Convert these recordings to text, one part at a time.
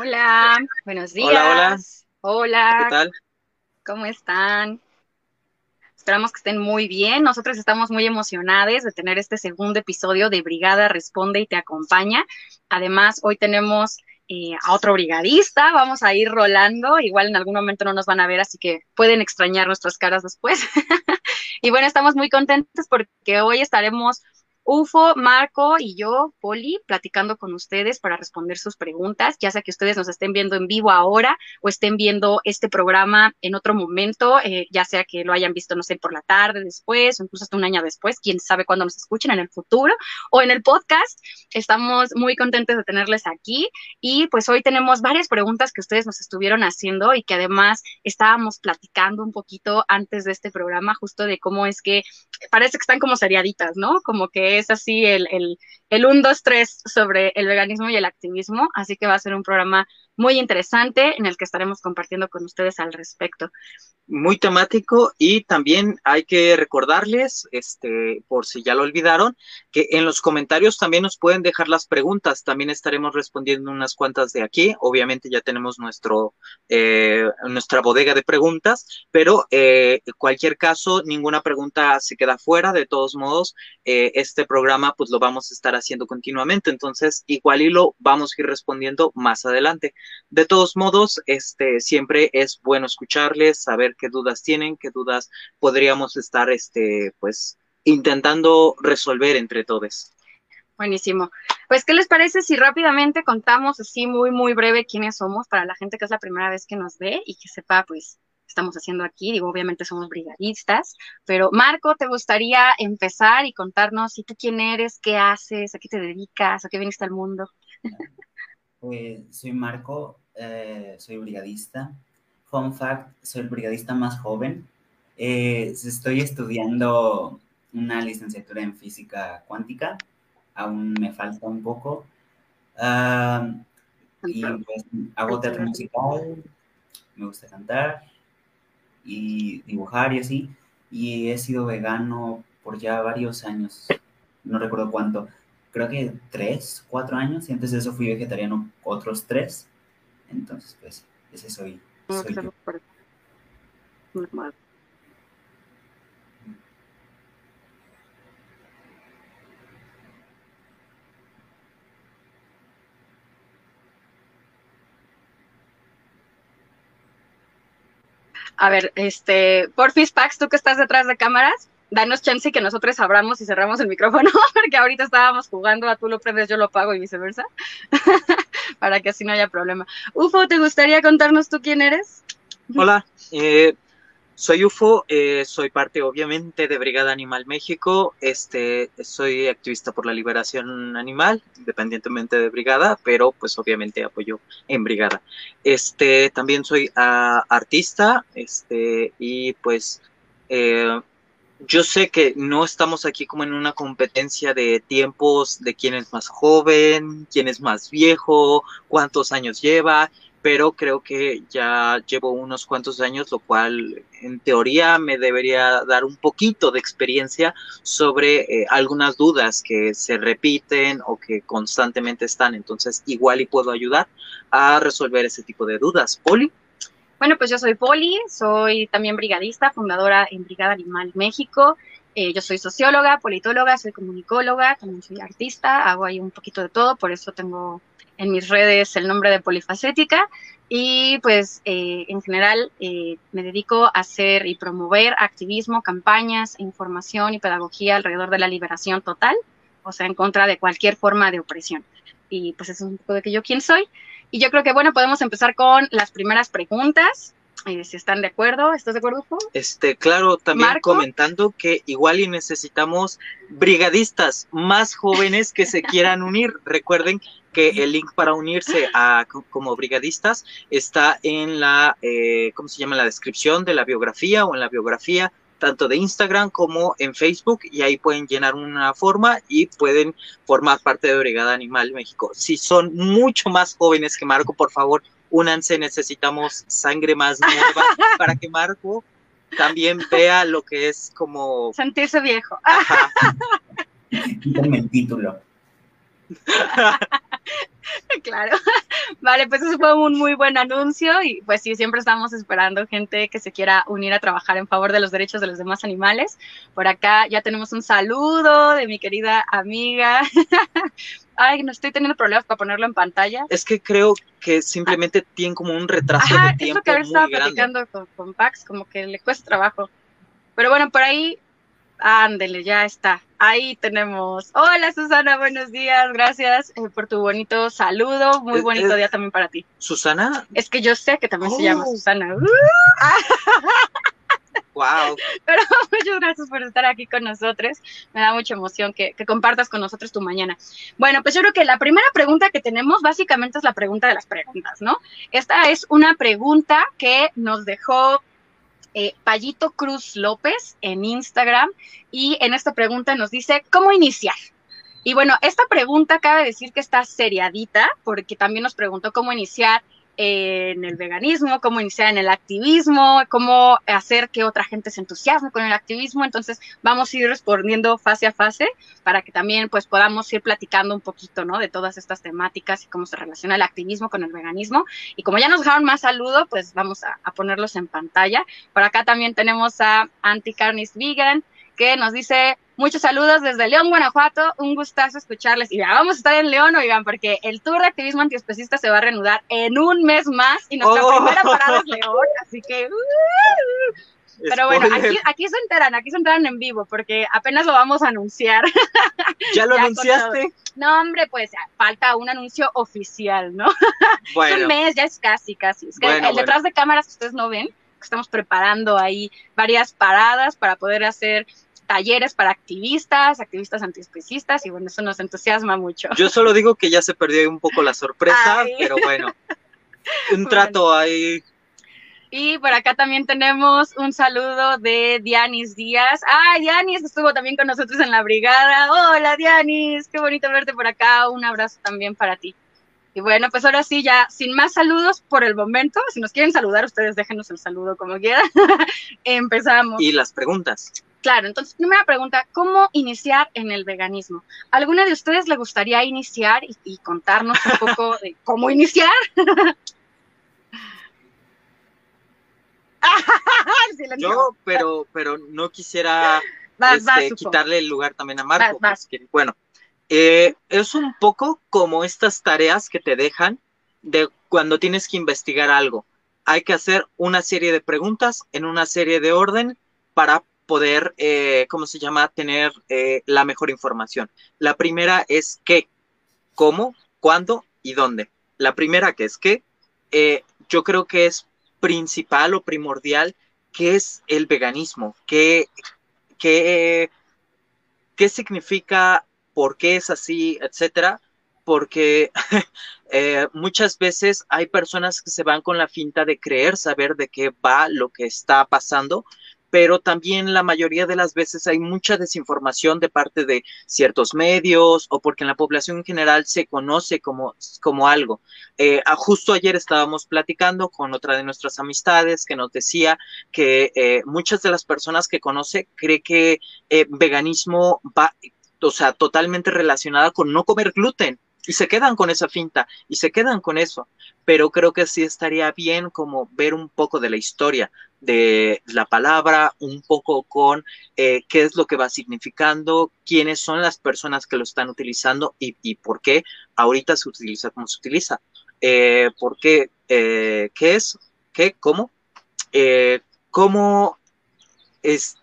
Hola, buenos días. Hola, hola. Hola, ¿Qué tal? ¿cómo están? Esperamos que estén muy bien. Nosotros estamos muy emocionados de tener este segundo episodio de Brigada Responde y te acompaña. Además, hoy tenemos eh, a otro brigadista. Vamos a ir rolando. Igual en algún momento no nos van a ver, así que pueden extrañar nuestras caras después. y bueno, estamos muy contentos porque hoy estaremos UFO, Marco y yo, Poli, platicando con ustedes para responder sus preguntas, ya sea que ustedes nos estén viendo en vivo ahora o estén viendo este programa en otro momento, eh, ya sea que lo hayan visto, no sé, por la tarde después o incluso hasta un año después, quién sabe cuándo nos escuchen en el futuro o en el podcast. Estamos muy contentos de tenerles aquí y pues hoy tenemos varias preguntas que ustedes nos estuvieron haciendo y que además estábamos platicando un poquito antes de este programa justo de cómo es que parece que están como seriaditas, ¿no? Como que es así el, el, el 1, 2, 3 sobre el veganismo y el activismo, así que va a ser un programa muy interesante en el que estaremos compartiendo con ustedes al respecto. Muy temático y también hay que recordarles, este, por si ya lo olvidaron, que en los comentarios también nos pueden dejar las preguntas. También estaremos respondiendo unas cuantas de aquí. Obviamente ya tenemos nuestro, eh, nuestra bodega de preguntas, pero eh, en cualquier caso, ninguna pregunta se queda fuera. De todos modos, eh, este programa pues lo vamos a estar haciendo continuamente. Entonces, igual y lo vamos a ir respondiendo más adelante. De todos modos, este, siempre es bueno escucharles, saber qué dudas tienen, qué dudas podríamos estar, este, pues, intentando resolver entre todos. Buenísimo. Pues, ¿qué les parece si rápidamente contamos así muy, muy breve quiénes somos para la gente que es la primera vez que nos ve y que sepa, pues, qué estamos haciendo aquí? Digo, obviamente somos brigadistas, pero Marco, ¿te gustaría empezar y contarnos si tú quién eres, qué haces, a qué te dedicas, a qué viniste al mundo? Pues soy Marco, eh, soy brigadista. Fun fact, soy el brigadista más joven. Eh, estoy estudiando una licenciatura en física cuántica. Aún me falta un poco. Uh, y pues hago teatro musical, me gusta cantar y dibujar y así. Y he sido vegano por ya varios años, no recuerdo cuánto, creo que tres, cuatro años, y antes de eso fui vegetariano otros tres. Entonces, pues, ese soy. soy yo. A ver, este, Porfis Pax, tú que estás detrás de cámaras, danos chance que nosotros abramos y cerramos el micrófono, porque ahorita estábamos jugando a tú lo prendes, yo lo pago y viceversa, para que así no haya problema. Ufo, ¿te gustaría contarnos tú quién eres? Hola, eh, soy UFO, eh, soy parte obviamente de Brigada Animal México, este, soy activista por la liberación animal, independientemente de Brigada, pero pues obviamente apoyo en Brigada. Este, también soy uh, artista, este, y pues eh, yo sé que no estamos aquí como en una competencia de tiempos de quién es más joven, quién es más viejo, cuántos años lleva, pero creo que ya llevo unos cuantos años, lo cual en teoría me debería dar un poquito de experiencia sobre eh, algunas dudas que se repiten o que constantemente están. Entonces, igual y puedo ayudar a resolver ese tipo de dudas. Poli. Bueno, pues yo soy Poli, soy también brigadista, fundadora en Brigada Animal México. Eh, yo soy socióloga, politóloga, soy comunicóloga, también soy artista, hago ahí un poquito de todo, por eso tengo en mis redes el nombre de polifacética y pues eh, en general eh, me dedico a hacer y promover activismo, campañas, información y pedagogía alrededor de la liberación total, o sea, en contra de cualquier forma de opresión. Y pues eso es un poco de que yo quién soy. Y yo creo que, bueno, podemos empezar con las primeras preguntas. Eh, si están de acuerdo, ¿estás de acuerdo, Hugo? Este, claro, también ¿Marco? comentando que igual y necesitamos brigadistas más jóvenes que se quieran unir. Recuerden que el link para unirse a como brigadistas está en la, eh, ¿cómo se llama? La descripción de la biografía o en la biografía tanto de Instagram como en Facebook y ahí pueden llenar una forma y pueden formar parte de Brigada Animal México. Si son mucho más jóvenes que Marco, por favor, únanse, necesitamos sangre más nueva para que Marco también vea lo que es como... Sentirse viejo. Quítame el título. Claro. Vale, pues eso fue un muy buen anuncio y pues sí, siempre estamos esperando gente que se quiera unir a trabajar en favor de los derechos de los demás animales. Por acá ya tenemos un saludo de mi querida amiga. Ay, no estoy teniendo problemas para ponerlo en pantalla. Es que creo que simplemente tiene como un retraso de tiempo. Es lo que ahora estaba platicando con, con Pax, como que le cuesta trabajo. Pero bueno, por ahí Ándele, ya está. Ahí tenemos. Hola Susana, buenos días. Gracias eh, por tu bonito saludo. Muy bonito día también para ti. ¿Susana? Es que yo sé que también se llama oh. Susana. Wow. Pero muchas gracias por estar aquí con nosotros. Me da mucha emoción que, que, compartas con nosotros tu mañana. Bueno, pues yo creo que la primera pregunta que tenemos básicamente es la pregunta de las preguntas, ¿no? Esta es una pregunta que nos dejó eh, Payito Cruz López en Instagram y en esta pregunta nos dice, ¿cómo iniciar? Y bueno, esta pregunta cabe decir que está seriadita porque también nos preguntó cómo iniciar en el veganismo, cómo iniciar en el activismo, cómo hacer que otra gente se entusiasme con el activismo. Entonces vamos a ir respondiendo fase a fase para que también pues podamos ir platicando un poquito, ¿no? De todas estas temáticas y cómo se relaciona el activismo con el veganismo. Y como ya nos dejaron más saludo, pues vamos a, a ponerlos en pantalla. Por acá también tenemos a Anticarnis Vegan, que nos dice muchos saludos desde León, Guanajuato. Un gustazo escucharles. Y ya vamos a estar en León, oigan, porque el tour de activismo antiespecista se va a reanudar en un mes más y nuestra oh. primera parada es León. Así que. Uh, pero bueno, aquí, aquí, se enteran, aquí se enteran en vivo, porque apenas lo vamos a anunciar. ¿Ya lo anunciaste? No, hombre, pues falta un anuncio oficial, ¿no? Bueno. un mes, ya es casi, casi. Es que el detrás de cámaras que ustedes no ven, estamos preparando ahí varias paradas para poder hacer talleres para activistas, activistas antiespecistas, y bueno, eso nos entusiasma mucho. Yo solo digo que ya se perdió un poco la sorpresa, pero bueno, un trato ahí. Y por acá también tenemos un saludo de Dianis Díaz. ¡Ay, Dianis! Estuvo también con nosotros en la brigada. ¡Hola, Dianis! Qué bonito verte por acá. Un abrazo también para ti. Y bueno, pues ahora sí, ya sin más saludos por el momento. Si nos quieren saludar, ustedes déjenos el saludo como quieran. Empezamos. Y las preguntas. Claro, entonces, primera pregunta, ¿cómo iniciar en el veganismo? ¿Alguna de ustedes le gustaría iniciar y, contarnos un poco de cómo iniciar? Yo, pero, pero no quisiera este, quitarle el lugar también a Marco. bueno, eh, es un poco como estas tareas que te dejan de cuando tienes que investigar algo. Hay que hacer una serie de preguntas en una serie de orden para poder, eh, ¿cómo se llama?, tener eh, la mejor información. La primera es qué, cómo, cuándo y dónde. La primera que es qué, eh, yo creo que es principal o primordial, qué es el veganismo, qué, qué, qué significa, por qué es así, etcétera porque muchas veces hay personas que se van con la finta de creer saber de qué va lo que está pasando, pero también la mayoría de las veces hay mucha desinformación de parte de ciertos medios o porque en la población en general se conoce como, como algo. Eh, justo ayer estábamos platicando con otra de nuestras amistades que nos decía que eh, muchas de las personas que conoce cree que eh, veganismo va, o sea, totalmente relacionada con no comer gluten y se quedan con esa finta y se quedan con eso. Pero creo que sí estaría bien como ver un poco de la historia de la palabra, un poco con eh, qué es lo que va significando, quiénes son las personas que lo están utilizando y, por qué ahorita se utiliza como se utiliza. Eh, ¿Por qué? Eh, ¿Qué es? ¿Qué? ¿Cómo? ¿Cómo es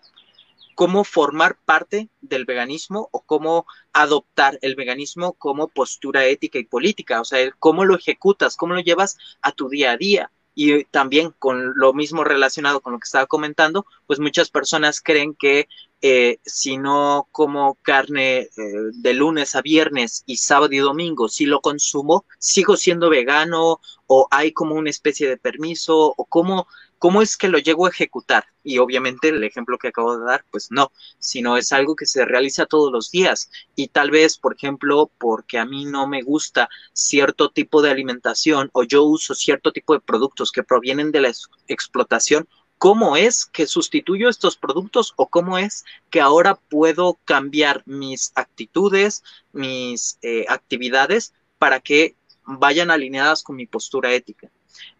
cómo formar parte del veganismo o cómo adoptar el veganismo como postura ética y política, o sea, cómo lo ejecutas, cómo lo llevas a tu día a día. Y también con lo mismo relacionado con lo que estaba comentando, pues muchas personas creen que eh, si no como carne eh, de lunes a viernes y sábado y domingo, si lo consumo, sigo siendo vegano o hay como una especie de permiso o cómo ¿Cómo es que lo llego a ejecutar? Y obviamente el ejemplo que acabo de dar, pues no, sino es algo que se realiza todos los días. Y tal vez, por ejemplo, porque a mí no me gusta cierto tipo de alimentación o yo uso cierto tipo de productos que provienen de la explotación, ¿cómo es que sustituyo estos productos o cómo es que ahora puedo cambiar mis actitudes, mis eh, actividades para que vayan alineadas con mi postura ética.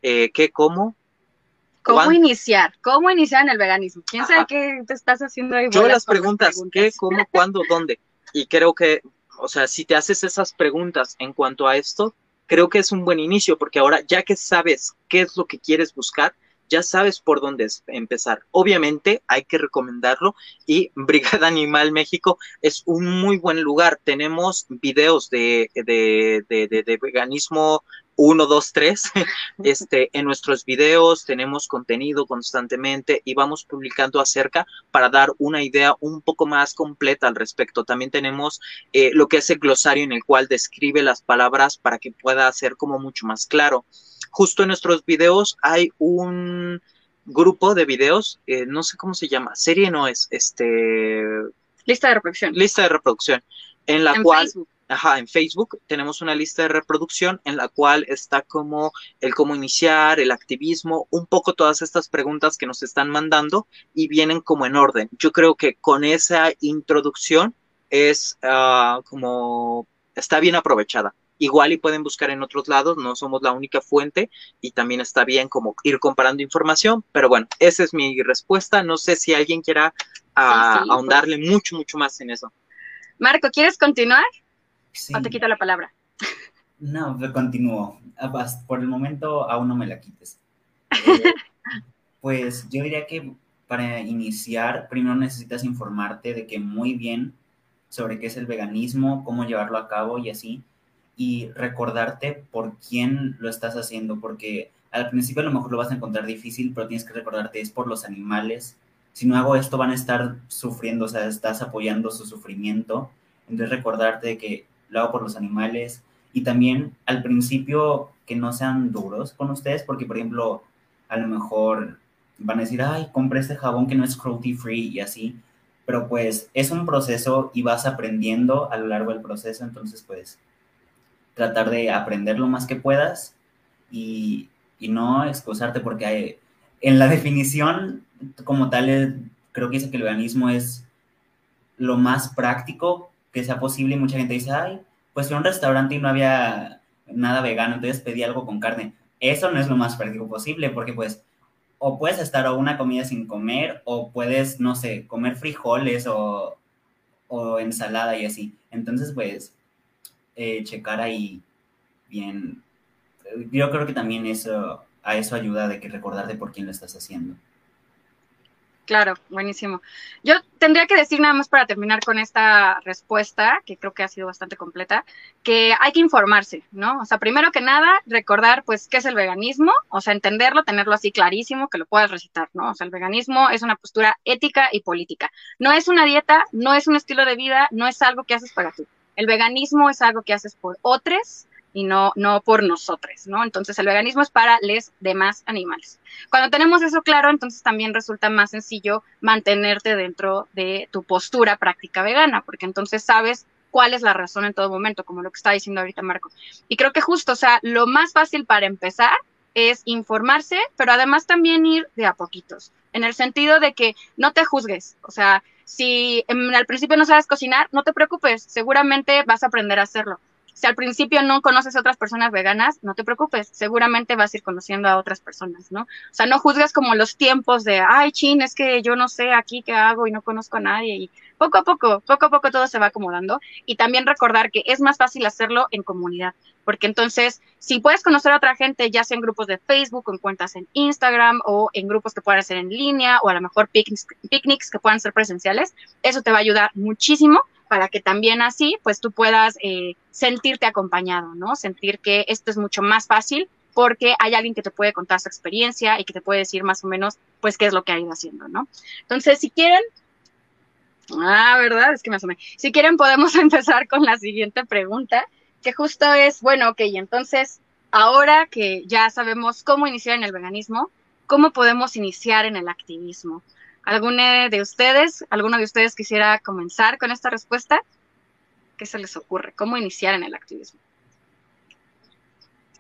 Eh, ¿Qué, cómo? ¿Cómo iniciar? ¿Cómo iniciar en el veganismo? ¿Quién sabe qué te estás haciendo ahí? Yo las preguntas, ¿qué, cómo, cuándo, dónde? Y creo que, o sea, si te haces esas preguntas en cuanto a esto, creo que es un buen inicio, porque ahora ya que sabes qué es lo que quieres buscar, ya sabes por dónde empezar. Obviamente hay que recomendarlo y Brigada Animal México es un muy buen lugar. Tenemos videos de, de, de, de veganismo 1, 2, 3. Este, en nuestros videos tenemos contenido constantemente y vamos publicando acerca para dar una idea un poco más completa al respecto. También tenemos eh, lo que es el glosario en el cual describe las palabras para que pueda ser como mucho más claro. Justo en nuestros videos hay un grupo de videos, eh, no sé cómo se llama, serie no es, este... Lista de reproducción. Lista de reproducción, en la cual... Ajá, en Facebook tenemos una lista de reproducción en la cual está como el cómo iniciar, el activismo, un poco todas estas preguntas que nos están mandando y vienen como en orden. Yo creo que con esa introducción es uh, como está bien aprovechada. Igual y pueden buscar en otros lados, no somos la única fuente y también está bien como ir comparando información, pero bueno, esa es mi respuesta. No sé si alguien quiera uh, ahondarle mucho, mucho más en eso. Marco, ¿quieres continuar? ¿O te quito la palabra? No, continúo. Ah, por el momento aún no me la quites. Eh, pues yo diría que para iniciar, primero necesitas informarte de que muy bien sobre qué es el veganismo, cómo llevarlo a cabo y así, y recordarte por quién lo estás haciendo, porque al principio a lo mejor lo vas a encontrar difícil, pero tienes que recordarte es por los animales. Si no hago esto van a estar sufriendo, o sea, estás apoyando su sufrimiento. Entonces recordarte de que lo hago por los animales y también al principio que no sean duros con ustedes, porque por ejemplo, a lo mejor van a decir, ay, compré este jabón que no es cruelty free y así, pero pues es un proceso y vas aprendiendo a lo largo del proceso, entonces pues tratar de aprender lo más que puedas y, y no excusarte porque hay, en la definición como tal creo que dice que el veganismo es lo más práctico que sea posible y mucha gente dice, ay, pues a un restaurante y no había nada vegano, entonces pedí algo con carne. Eso no es lo más práctico posible porque pues o puedes estar o una comida sin comer o puedes, no sé, comer frijoles o, o ensalada y así. Entonces pues eh, checar ahí bien. Yo creo que también eso, a eso ayuda de que recordarte por quién lo estás haciendo. Claro, buenísimo. Yo tendría que decir nada más para terminar con esta respuesta, que creo que ha sido bastante completa, que hay que informarse, ¿no? O sea, primero que nada, recordar, pues, qué es el veganismo, o sea, entenderlo, tenerlo así clarísimo, que lo puedas recitar, ¿no? O sea, el veganismo es una postura ética y política. No es una dieta, no es un estilo de vida, no es algo que haces para ti. El veganismo es algo que haces por otros y no, no por nosotros, ¿no? Entonces el veganismo es para los demás animales. Cuando tenemos eso claro, entonces también resulta más sencillo mantenerte dentro de tu postura práctica vegana, porque entonces sabes cuál es la razón en todo momento, como lo que está diciendo ahorita Marco. Y creo que justo, o sea, lo más fácil para empezar es informarse, pero además también ir de a poquitos, en el sentido de que no te juzgues, o sea, si al principio no sabes cocinar, no te preocupes, seguramente vas a aprender a hacerlo si al principio no conoces a otras personas veganas, no te preocupes, seguramente vas a ir conociendo a otras personas, ¿no? O sea, no juzgas como los tiempos de, ay, chin, es que yo no sé aquí qué hago y no conozco a nadie y poco a poco, poco a poco todo se va acomodando y también recordar que es más fácil hacerlo en comunidad, porque entonces si puedes conocer a otra gente, ya sea en grupos de Facebook en cuentas en Instagram o en grupos que puedan ser en línea o a lo mejor picnics, picnics que puedan ser presenciales, eso te va a ayudar muchísimo para que también así, pues tú puedas eh, sentirte acompañado, ¿no? Sentir que esto es mucho más fácil porque hay alguien que te puede contar su experiencia y que te puede decir más o menos, pues, qué es lo que ha ido haciendo, ¿no? Entonces, si quieren, ah, ¿verdad? Es que me asomé. Si quieren, podemos empezar con la siguiente pregunta, que justo es, bueno, ok, entonces, ahora que ya sabemos cómo iniciar en el veganismo, ¿cómo podemos iniciar en el activismo? ¿Alguno de ustedes, alguno de ustedes quisiera comenzar con esta respuesta? ¿Qué se les ocurre? ¿Cómo iniciar en el activismo?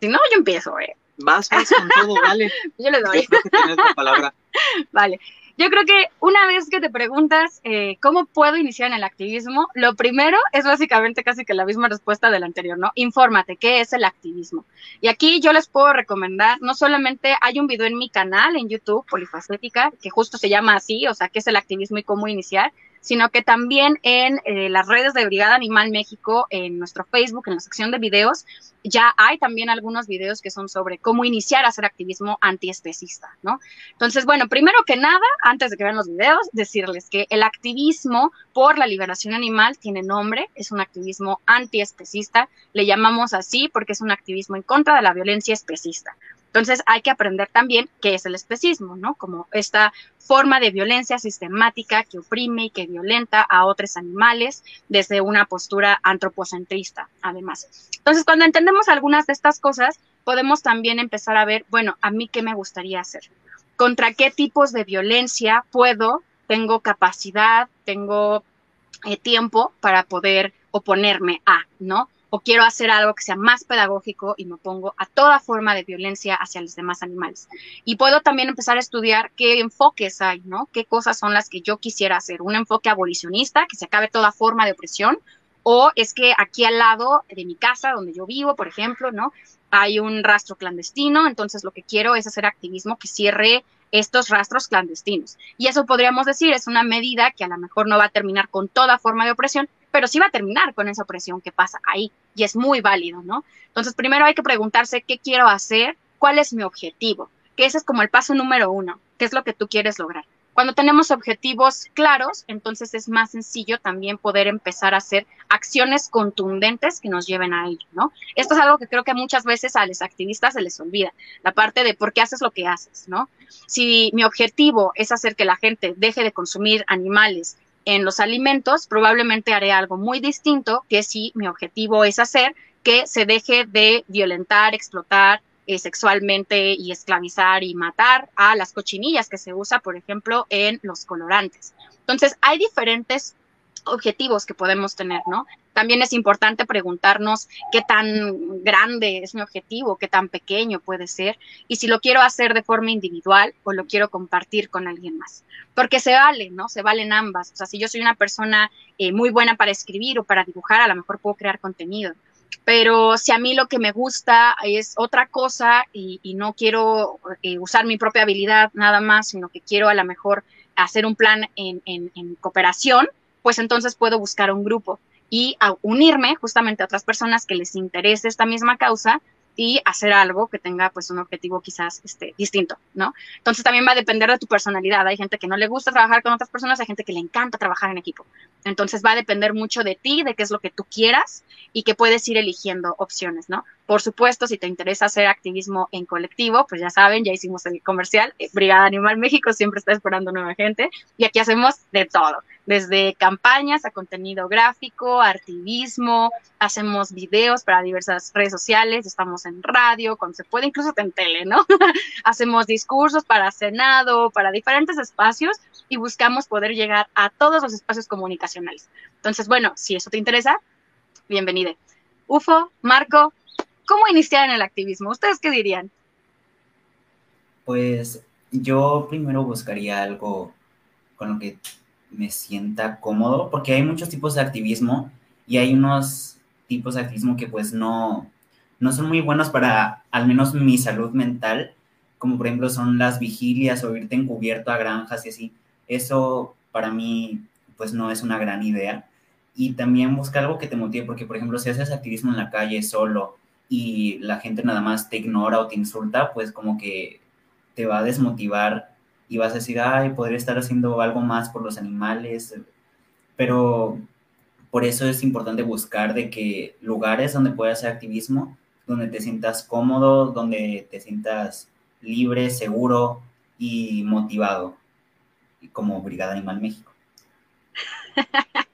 Si no, yo empiezo, ¿eh? Vas, vas con todo, vale. yo le doy. Yo creo que tienes la palabra. Vale. Yo creo que una vez que te preguntas eh, cómo puedo iniciar en el activismo, lo primero es básicamente casi que la misma respuesta del anterior, ¿no? Infórmate, ¿qué es el activismo? Y aquí yo les puedo recomendar, no solamente hay un video en mi canal en YouTube, Polifacética, que justo se llama así, o sea, qué es el activismo y cómo iniciar, sino que también en eh, las redes de Brigada Animal México, en nuestro Facebook, en la sección de videos, ya hay también algunos videos que son sobre cómo iniciar a hacer activismo antiespecista, ¿no? Entonces, bueno, primero que nada, antes de que vean los videos, decirles que el activismo por la liberación animal tiene nombre, es un activismo antiespecista, le llamamos así porque es un activismo en contra de la violencia especista. Entonces hay que aprender también qué es el especismo, ¿no? Como esta forma de violencia sistemática que oprime y que violenta a otros animales desde una postura antropocentrista, además. Entonces, cuando entendemos algunas de estas cosas, podemos también empezar a ver, bueno, a mí qué me gustaría hacer, contra qué tipos de violencia puedo, tengo capacidad, tengo eh, tiempo para poder oponerme a, ¿no? O quiero hacer algo que sea más pedagógico y me pongo a toda forma de violencia hacia los demás animales. Y puedo también empezar a estudiar qué enfoques hay, ¿no? Qué cosas son las que yo quisiera hacer. Un enfoque abolicionista, que se acabe toda forma de opresión, o es que aquí al lado de mi casa, donde yo vivo, por ejemplo, ¿no? Hay un rastro clandestino, entonces lo que quiero es hacer activismo que cierre estos rastros clandestinos. Y eso podríamos decir es una medida que a lo mejor no va a terminar con toda forma de opresión, pero sí va a terminar con esa opresión que pasa ahí y es muy válido, ¿no? Entonces, primero hay que preguntarse qué quiero hacer, cuál es mi objetivo, que ese es como el paso número uno, qué es lo que tú quieres lograr. Cuando tenemos objetivos claros, entonces es más sencillo también poder empezar a hacer acciones contundentes que nos lleven a ello, ¿no? Esto es algo que creo que muchas veces a los activistas se les olvida, la parte de por qué haces lo que haces, ¿no? Si mi objetivo es hacer que la gente deje de consumir animales en los alimentos, probablemente haré algo muy distinto que si mi objetivo es hacer que se deje de violentar, explotar eh, sexualmente y esclavizar y matar a las cochinillas que se usa, por ejemplo, en los colorantes. Entonces, hay diferentes objetivos que podemos tener, ¿no? También es importante preguntarnos qué tan grande es mi objetivo, qué tan pequeño puede ser, y si lo quiero hacer de forma individual o lo quiero compartir con alguien más. Porque se vale, ¿no? Se valen ambas. O sea, si yo soy una persona eh, muy buena para escribir o para dibujar, a lo mejor puedo crear contenido. Pero si a mí lo que me gusta es otra cosa y, no quiero eh, usar mi propia habilidad nada más, sino que quiero a lo mejor hacer un plan en, en cooperación, pues entonces puedo buscar un grupo y unirme justamente a otras personas que les interese esta misma causa y hacer algo que tenga pues un objetivo quizás este, distinto, ¿no? Entonces también va a depender de tu personalidad. Hay gente que no le gusta trabajar con otras personas, hay gente que le encanta trabajar en equipo. Entonces va a depender mucho de ti, de qué es lo que tú quieras y que puedes ir eligiendo opciones, ¿no? Por supuesto, si te interesa hacer activismo en colectivo, pues ya saben, ya hicimos el comercial, eh, Brigada Animal México siempre está esperando nueva gente y aquí hacemos de todo desde campañas a contenido gráfico, activismo, hacemos videos para diversas redes sociales, estamos en radio, cuando se puede, incluso en tele, ¿no? hacemos discursos para Senado, para diferentes espacios y buscamos poder llegar a todos los espacios comunicacionales. Entonces, bueno, si eso te interesa, bienvenido. Ufo, Marco, ¿cómo iniciar en el activismo? ¿Ustedes qué dirían? Pues yo primero buscaría algo con lo que me sienta cómodo, porque hay muchos tipos de activismo y hay unos tipos de activismo que pues no, no son muy buenos para al menos mi salud mental, como por ejemplo son las vigilias o irte encubierto a granjas y así. Eso para mí pues no es una gran idea. Y también buscar algo que te motive, porque por ejemplo si haces activismo en la calle solo y la gente nada más te ignora o te insulta, pues como que te va a desmotivar y vas a decir, ay, podría estar haciendo algo más por los animales, pero por eso es importante buscar de que lugares donde puedas hacer activismo, donde te sientas cómodo, donde te sientas libre, seguro y motivado, como Brigada Animal México.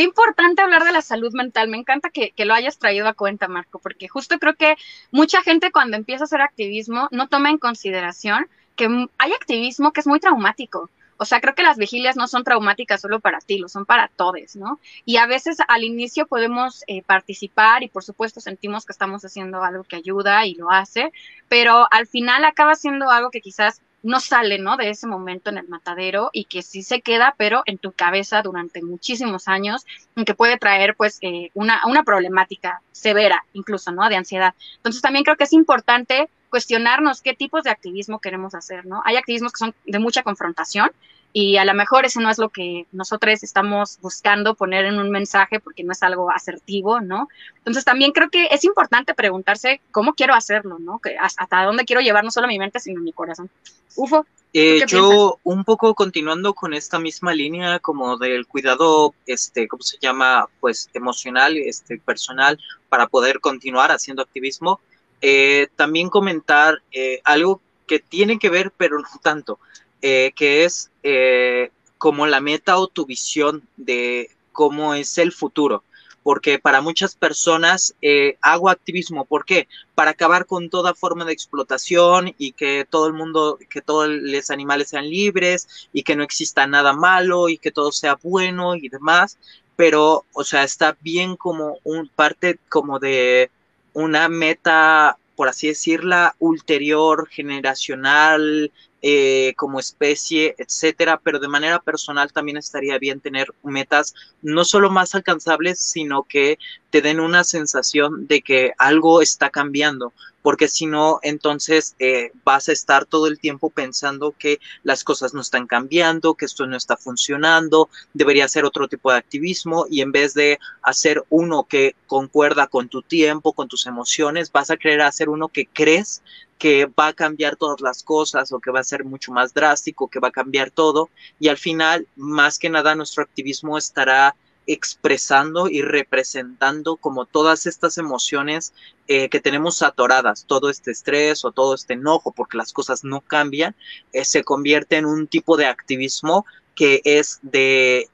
Qué importante hablar de la salud mental. Me encanta que, lo hayas traído a cuenta, Marco, porque justo creo que mucha gente cuando empieza a hacer activismo no toma en consideración que hay activismo que es muy traumático. O sea, creo que las vigilias no son traumáticas solo para ti, lo son para todos, ¿no? Y a veces al inicio podemos eh, participar y por supuesto sentimos que estamos haciendo algo que ayuda y lo hace, pero al final acaba siendo algo que quizás no sale, ¿no? De ese momento en el matadero y que sí se queda, pero en tu cabeza durante muchísimos años, que puede traer, pues, eh, una, una problemática severa, incluso, ¿no? De ansiedad. Entonces, también creo que es importante cuestionarnos qué tipos de activismo queremos hacer, ¿no? Hay activismos que son de mucha confrontación y a lo mejor eso no es lo que nosotros estamos buscando poner en un mensaje porque no es algo asertivo, ¿no? Entonces también creo que es importante preguntarse cómo quiero hacerlo, ¿no? Que hasta dónde quiero llevar no solo mi mente, sino mi corazón. Ufo. Eh, yo un poco continuando con esta misma línea como del cuidado, este, ¿cómo se llama? Pues emocional, este, personal, para poder continuar haciendo activismo. Eh, también comentar eh, algo que tiene que ver, pero no tanto eh, que es eh, como la meta o tu visión de cómo es el futuro. Porque para muchas personas eh, hago activismo. ¿Por qué? Para acabar con toda forma de explotación y que todo el mundo, que todos los animales sean libres y que no exista nada malo y que todo sea bueno y demás. Pero, o sea, está bien como un parte como de una meta por así decirla, ulterior, generacional, eh, como especie, etcétera, pero de manera personal también estaría bien tener metas no solo más alcanzables, sino que te den una sensación de que algo está cambiando, porque si no, entonces eh, vas a estar todo el tiempo pensando que las cosas no están cambiando, que esto no está funcionando, debería ser otro tipo de activismo y en vez de hacer uno que concuerda con tu tiempo, con tus emociones, vas a querer hacer uno que crees que va a cambiar todas las cosas o que va a ser mucho más drástico, que va a cambiar todo. Y al final, más que nada, nuestro activismo estará expresando y representando como todas estas emociones eh, que tenemos atoradas, todo este estrés o todo este enojo porque las cosas no cambian, eh, se convierte en un tipo de activismo que es de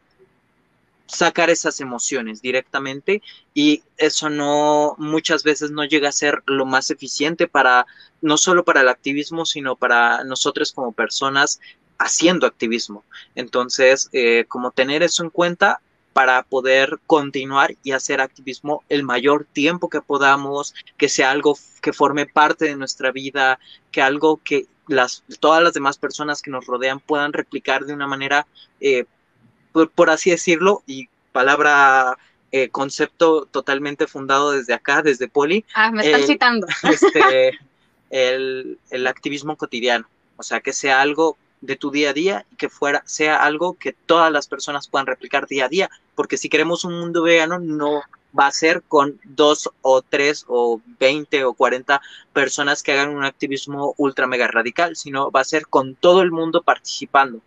sacar esas emociones directamente y eso no muchas veces no llega a ser lo más eficiente para no solo para el activismo sino para nosotros como personas haciendo activismo. Entonces eh, como tener eso en cuenta para poder continuar y hacer activismo el mayor tiempo que podamos, que sea algo que forme parte de nuestra vida, que algo que las, todas las demás personas que nos rodean puedan replicar de una manera eh, por, así decirlo, y palabra, eh, concepto totalmente fundado desde acá, desde Poli. Ah, me están citando. Este, el, el, activismo cotidiano, o sea, que sea algo de tu día a día y que fuera, sea algo que todas las personas puedan replicar día a día, porque si queremos un mundo vegano, no va a ser con dos o tres o veinte o cuarenta personas que hagan un activismo ultra mega radical, sino va a ser con todo el mundo participando.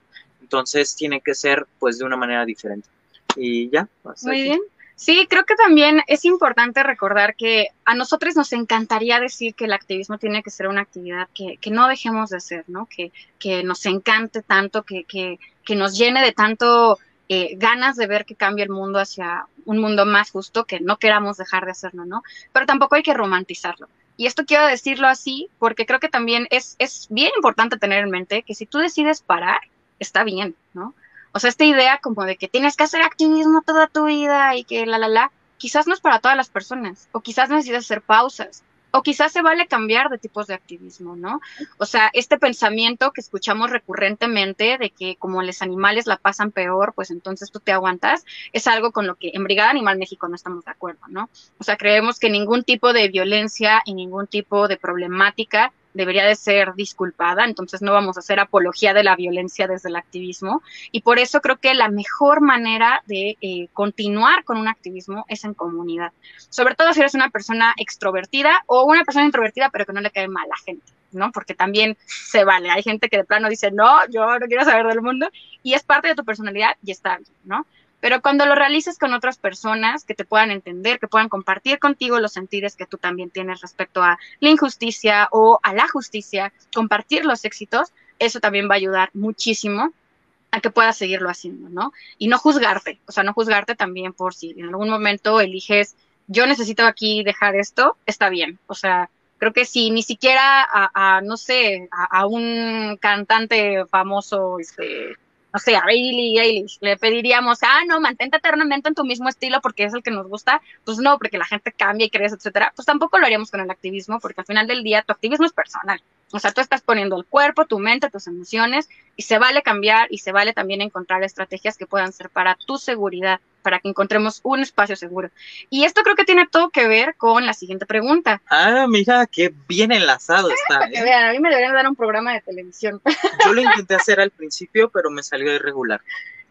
Entonces tiene que ser pues de una manera diferente. Y ya. Muy bien. Sí, creo que también es importante recordar que a nosotros nos encantaría decir que el activismo tiene que ser una actividad que, que no dejemos de hacer, ¿no? Que, que nos encante tanto, que, que, que nos llene de tanto eh, ganas de ver que cambie el mundo hacia un mundo más justo, que no queramos dejar de hacerlo, ¿no? Pero tampoco hay que romantizarlo. Y esto quiero decirlo así porque creo que también es, es bien importante tener en mente que si tú decides parar, está bien, ¿no? O sea, esta idea como de que tienes que hacer activismo toda tu vida y que la, la, la, quizás no es para todas las personas, o quizás necesitas hacer pausas, o quizás se vale cambiar de tipos de activismo, ¿no? O sea, este pensamiento que escuchamos recurrentemente de que como los animales la pasan peor, pues entonces tú te aguantas, es algo con lo que en Brigada Animal México no estamos de acuerdo, ¿no? O sea, creemos que ningún tipo de violencia y ningún tipo de problemática debería de ser disculpada, entonces no vamos a hacer apología de la violencia desde el activismo y por eso creo que la mejor manera de eh, continuar con un activismo es en comunidad, sobre todo si eres una persona extrovertida o una persona introvertida pero que no le cae mal a la gente. ¿no? Porque también se vale. Hay gente que de plano dice, no, yo no quiero saber del mundo, y es parte de tu personalidad y está bien, ¿no? Pero cuando lo realices con otras personas que te puedan entender, que puedan compartir contigo los sentidos que tú también tienes respecto a la injusticia o a la justicia, compartir los éxitos, eso también va a ayudar muchísimo a que puedas seguirlo haciendo, ¿no? Y no juzgarte, o sea, no juzgarte también por si en algún momento eliges, yo necesito aquí dejar esto, está bien, o sea, creo que si ni siquiera a, no sé, a, a, un cantante famoso, este, no sé, a Billie Eilish, le pediríamos, ah, no, mantente eternamente en tu mismo estilo porque es el que nos gusta, pues no, porque la gente cambia y crece, etcétera, pues tampoco lo haríamos con el activismo, porque al final del día tu activismo es personal, O sea, tú estás poniendo el cuerpo, tu mente, tus emociones y se vale cambiar y se vale también encontrar estrategias que puedan ser para tu seguridad, para que encontremos un espacio seguro. Y esto creo que tiene todo que ver con la siguiente pregunta. Ah, mira, qué bien enlazado está. ¿eh? Vean, a mí me deberían dar un programa de televisión. Yo lo intenté hacer al principio, pero me salió irregular.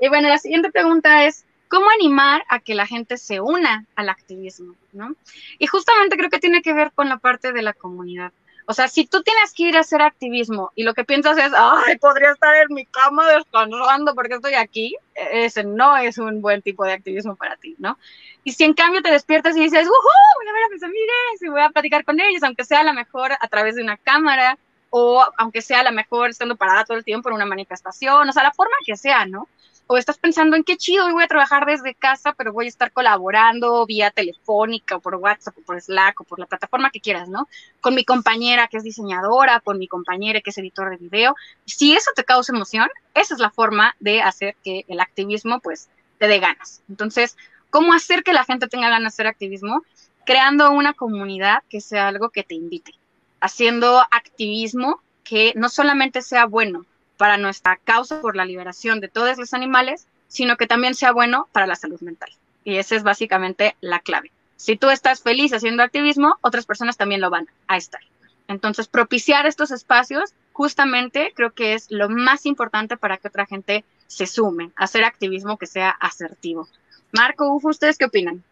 Y bueno, la siguiente pregunta es, ¿cómo animar a que la gente se una al activismo? ¿no? Y justamente creo que tiene que ver con la parte de la comunidad. O sea, si tú tienes que ir a hacer activismo y lo que piensas es, ay, podría estar en mi cama descansando porque estoy aquí, ese no es un buen tipo de activismo para ti, ¿no? Y si en cambio te despiertas y dices, ¡uh! Voy a ver a mis y voy a platicar con ellos, aunque sea a lo mejor a través de una cámara o aunque sea a lo mejor estando parada todo el tiempo en una manifestación, o sea, la forma que sea, ¿no? O estás pensando en qué chido, hoy voy a trabajar desde casa, pero voy a estar colaborando vía telefónica o por WhatsApp o por Slack o por la plataforma que quieras, ¿no? Con mi compañera que es diseñadora, con mi compañera que es editor de video. Si eso te causa emoción, esa es la forma de hacer que el activismo pues te dé ganas. Entonces, ¿cómo hacer que la gente tenga ganas de hacer activismo? Creando una comunidad que sea algo que te invite, haciendo activismo que no solamente sea bueno, para nuestra causa por la liberación de todos los animales, sino que también sea bueno para la salud mental. Y esa es básicamente la clave. Si tú estás feliz haciendo activismo, otras personas también lo van a estar. Entonces, propiciar estos espacios justamente creo que es lo más importante para que otra gente se sume, a hacer activismo que sea asertivo. Marco, Ufo, ¿ustedes qué opinan?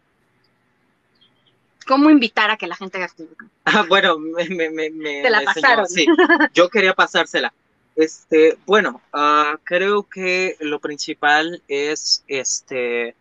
¿Cómo invitar a que la gente haga activismo? Ah, bueno, me, me, me Te la pasaron. sí, yo quería pasársela. Este, bueno, uh, creo que lo principal es este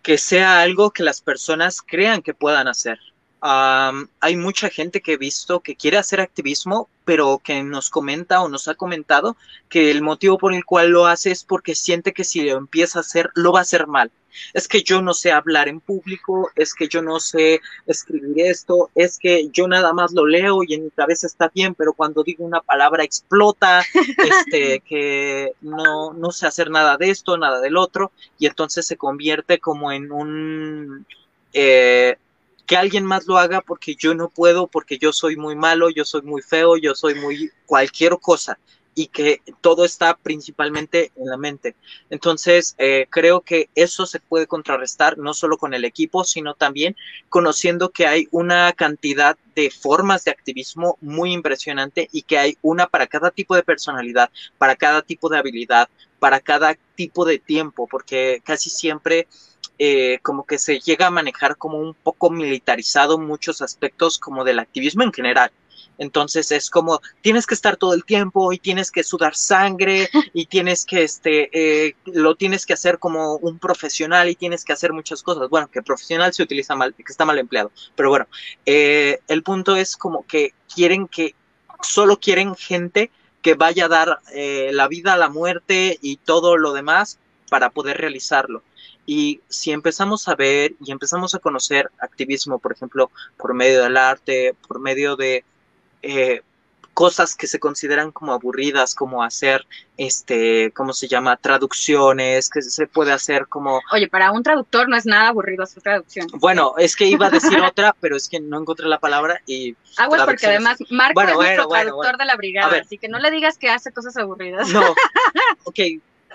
que sea algo que las personas crean que puedan hacer. Um, hay mucha gente que he visto que quiere hacer activismo, pero que nos comenta o nos ha comentado que el motivo por el cual lo hace es porque siente que si lo empieza a hacer, lo va a hacer mal. Es que yo no sé hablar en público, es que yo no sé escribir esto, es que yo nada más lo leo y en mi cabeza está bien, pero cuando digo una palabra explota, este, que no, no sé hacer nada de esto, nada del otro, y entonces se convierte como en un... Eh, que alguien más lo haga porque yo no puedo, porque yo soy muy malo, yo soy muy feo, yo soy muy cualquier cosa y que todo está principalmente en la mente. Entonces, eh, creo que eso se puede contrarrestar no solo con el equipo, sino también conociendo que hay una cantidad de formas de activismo muy impresionante y que hay una para cada tipo de personalidad, para cada tipo de habilidad, para cada tipo de tiempo, porque casi siempre... Eh, como que se llega a manejar como un poco militarizado muchos aspectos como del activismo en general. Entonces es como tienes que estar todo el tiempo y tienes que sudar sangre y tienes que, este, eh, lo tienes que hacer como un profesional y tienes que hacer muchas cosas. Bueno, que profesional se utiliza mal, que está mal empleado. Pero bueno, eh, el punto es como que quieren que, solo quieren gente que vaya a dar eh, la vida, la muerte y todo lo demás para poder realizarlo. Y si empezamos a ver y empezamos a conocer activismo, por ejemplo, por medio del arte, por medio de eh, cosas que se consideran como aburridas, como hacer, este, ¿cómo se llama? Traducciones, que se puede hacer como... Oye, para un traductor no es nada aburrido hacer traducción. Bueno, es que iba a decir otra, pero es que no encontré la palabra y... Aguas porque además Marco es nuestro traductor de la brigada, así que no le digas que hace cosas aburridas. No, ok,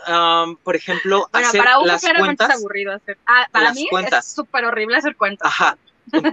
um, por ejemplo, hacer para las cuentas. Es aburrido hacer. Ah, para mí es súper horrible hacer cuentas. Ajá,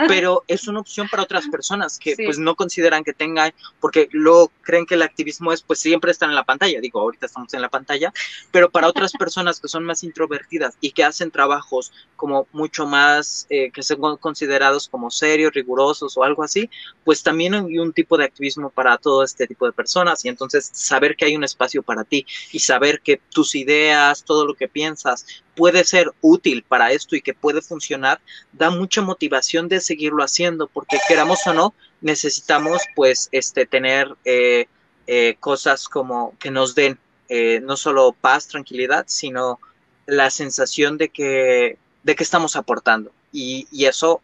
pero es una opción para otras personas que pues no consideran que tengan, porque luego creen que el activismo es pues siempre estar en la pantalla, digo, ahorita estamos en la pantalla, pero para otras personas que son más introvertidas y que hacen trabajos como mucho más, eh, que son considerados como serios, rigurosos o algo así, pues también hay un tipo de activismo para todo este tipo de personas. Y entonces saber que hay un espacio para ti y saber que tus ideas, todo lo que piensas, puede ser útil para esto y que puede funcionar, da mucha motivación de seguirlo haciendo, porque queramos o no, necesitamos pues este tener eh, eh, cosas como que nos den eh, no solo paz, tranquilidad, sino la sensación de que, de que estamos aportando. Y, y eso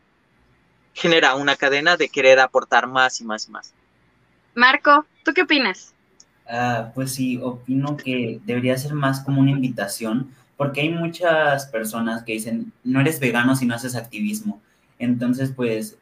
genera una cadena de querer aportar más y más y más. Marco, ¿tú qué opinas? Ah, pues sí, opino que debería ser más como una invitación porque hay muchas personas que dicen, no eres vegano si no haces activismo. Entonces, pues,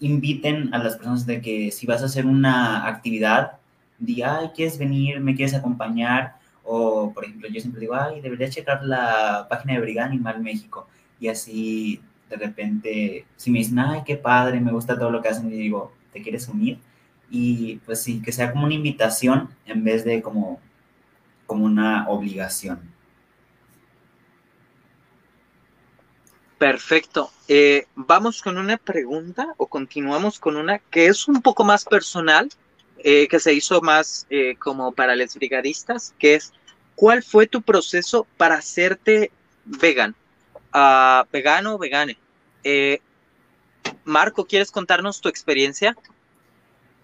inviten a las personas de que si vas a hacer una actividad, di, ay, ¿quieres venir? ¿Me quieres acompañar? O, por ejemplo, yo siempre digo, ay, debería checar la página de Brigada Animal México. Y así, de repente, si me dicen, ay, qué padre, me gusta todo lo que hacen, y digo, ¿te quieres unir? Y pues sí, que sea como una invitación en vez de como, como una obligación. Perfecto. Eh, vamos con una pregunta o continuamos con una que es un poco más personal, eh, que se hizo más eh, como para los brigadistas, que es, ¿cuál fue tu proceso para hacerte vegan? Uh, vegano o vegane. Marco, ¿quieres contarnos tu experiencia?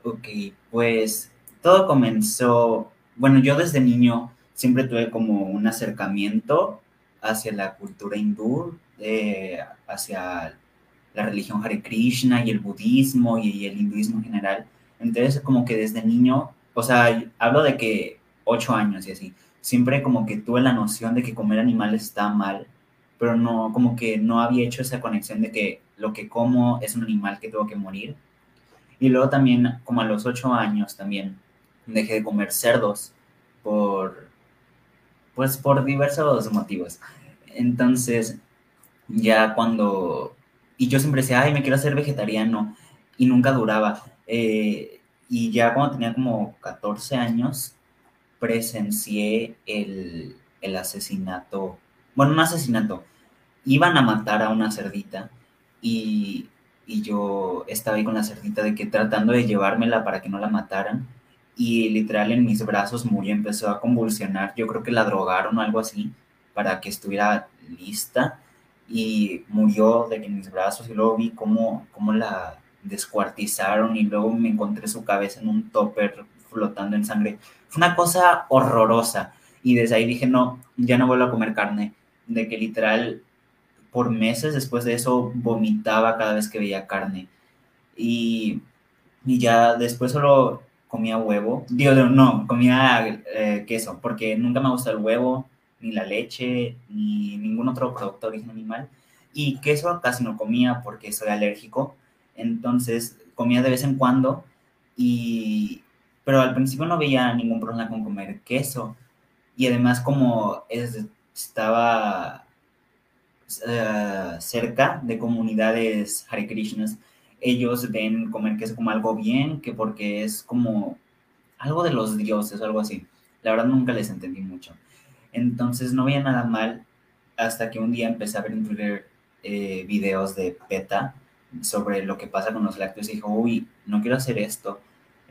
Ok, pues todo comenzó, bueno, yo desde niño siempre tuve como un acercamiento hacia la cultura hindú, eh, hacia la religión Hare Krishna y el budismo y, el hinduismo en general. Entonces, como que desde niño, o sea, hablo de que ocho años y así, siempre como que tuve la noción de que comer animales está mal, pero no, como que no había hecho esa conexión de que lo que como es un animal que tengo que morir. Y luego también, como a los ocho años también, dejé de comer cerdos por, pues por diversos motivos. Entonces, ya cuando, y yo siempre decía, ay, me quiero hacer vegetariano, y nunca duraba. Eh, y ya cuando tenía como 14 años, presencié el, el asesinato, bueno, un asesinato, iban a matar a una cerdita y, y yo estaba ahí con la cerdita de que tratando de llevármela para que no la mataran y literal en mis brazos murió, empezó a convulsionar, yo creo que la drogaron o algo así para que estuviera lista y murió de en mis brazos y luego vi cómo, cómo la descuartizaron y luego me encontré su cabeza en un topper flotando en sangre. Fue una cosa horrorosa y desde ahí dije, no, ya no vuelvo a comer carne, de que literal por meses después de eso vomitaba cada vez que veía carne y, y ya después solo comía huevo, digo, no, comía eh, queso, porque nunca me gusta el huevo, ni la leche, ni ningún otro producto de origen animal. Y queso casi no comía porque soy alérgico, entonces comía de vez en cuando, y, pero al principio no veía ningún problema con comer queso. Y además como estaba eh, cerca de comunidades Hare Krishnas, ellos ven comer queso como algo bien, que porque es como algo de los dioses o algo así. La verdad nunca les entendí mucho. Entonces no veía nada mal hasta que un día empecé a ver en Twitter eh, videos de PETA sobre lo que pasa con los lácteos y dijo, uy, no quiero hacer esto.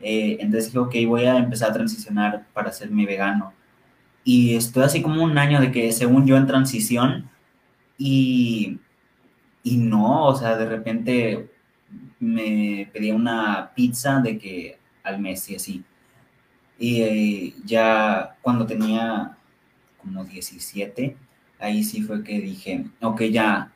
Eh, entonces dije, ok, voy a empezar a transicionar para hacerme vegano. Y estoy así como un año de que según yo en transición y, y no, o sea, de repente me pedía una pizza de que al mes y así. Y eh, ya cuando tenía como 17, ahí sí fue que dije, ok, ya,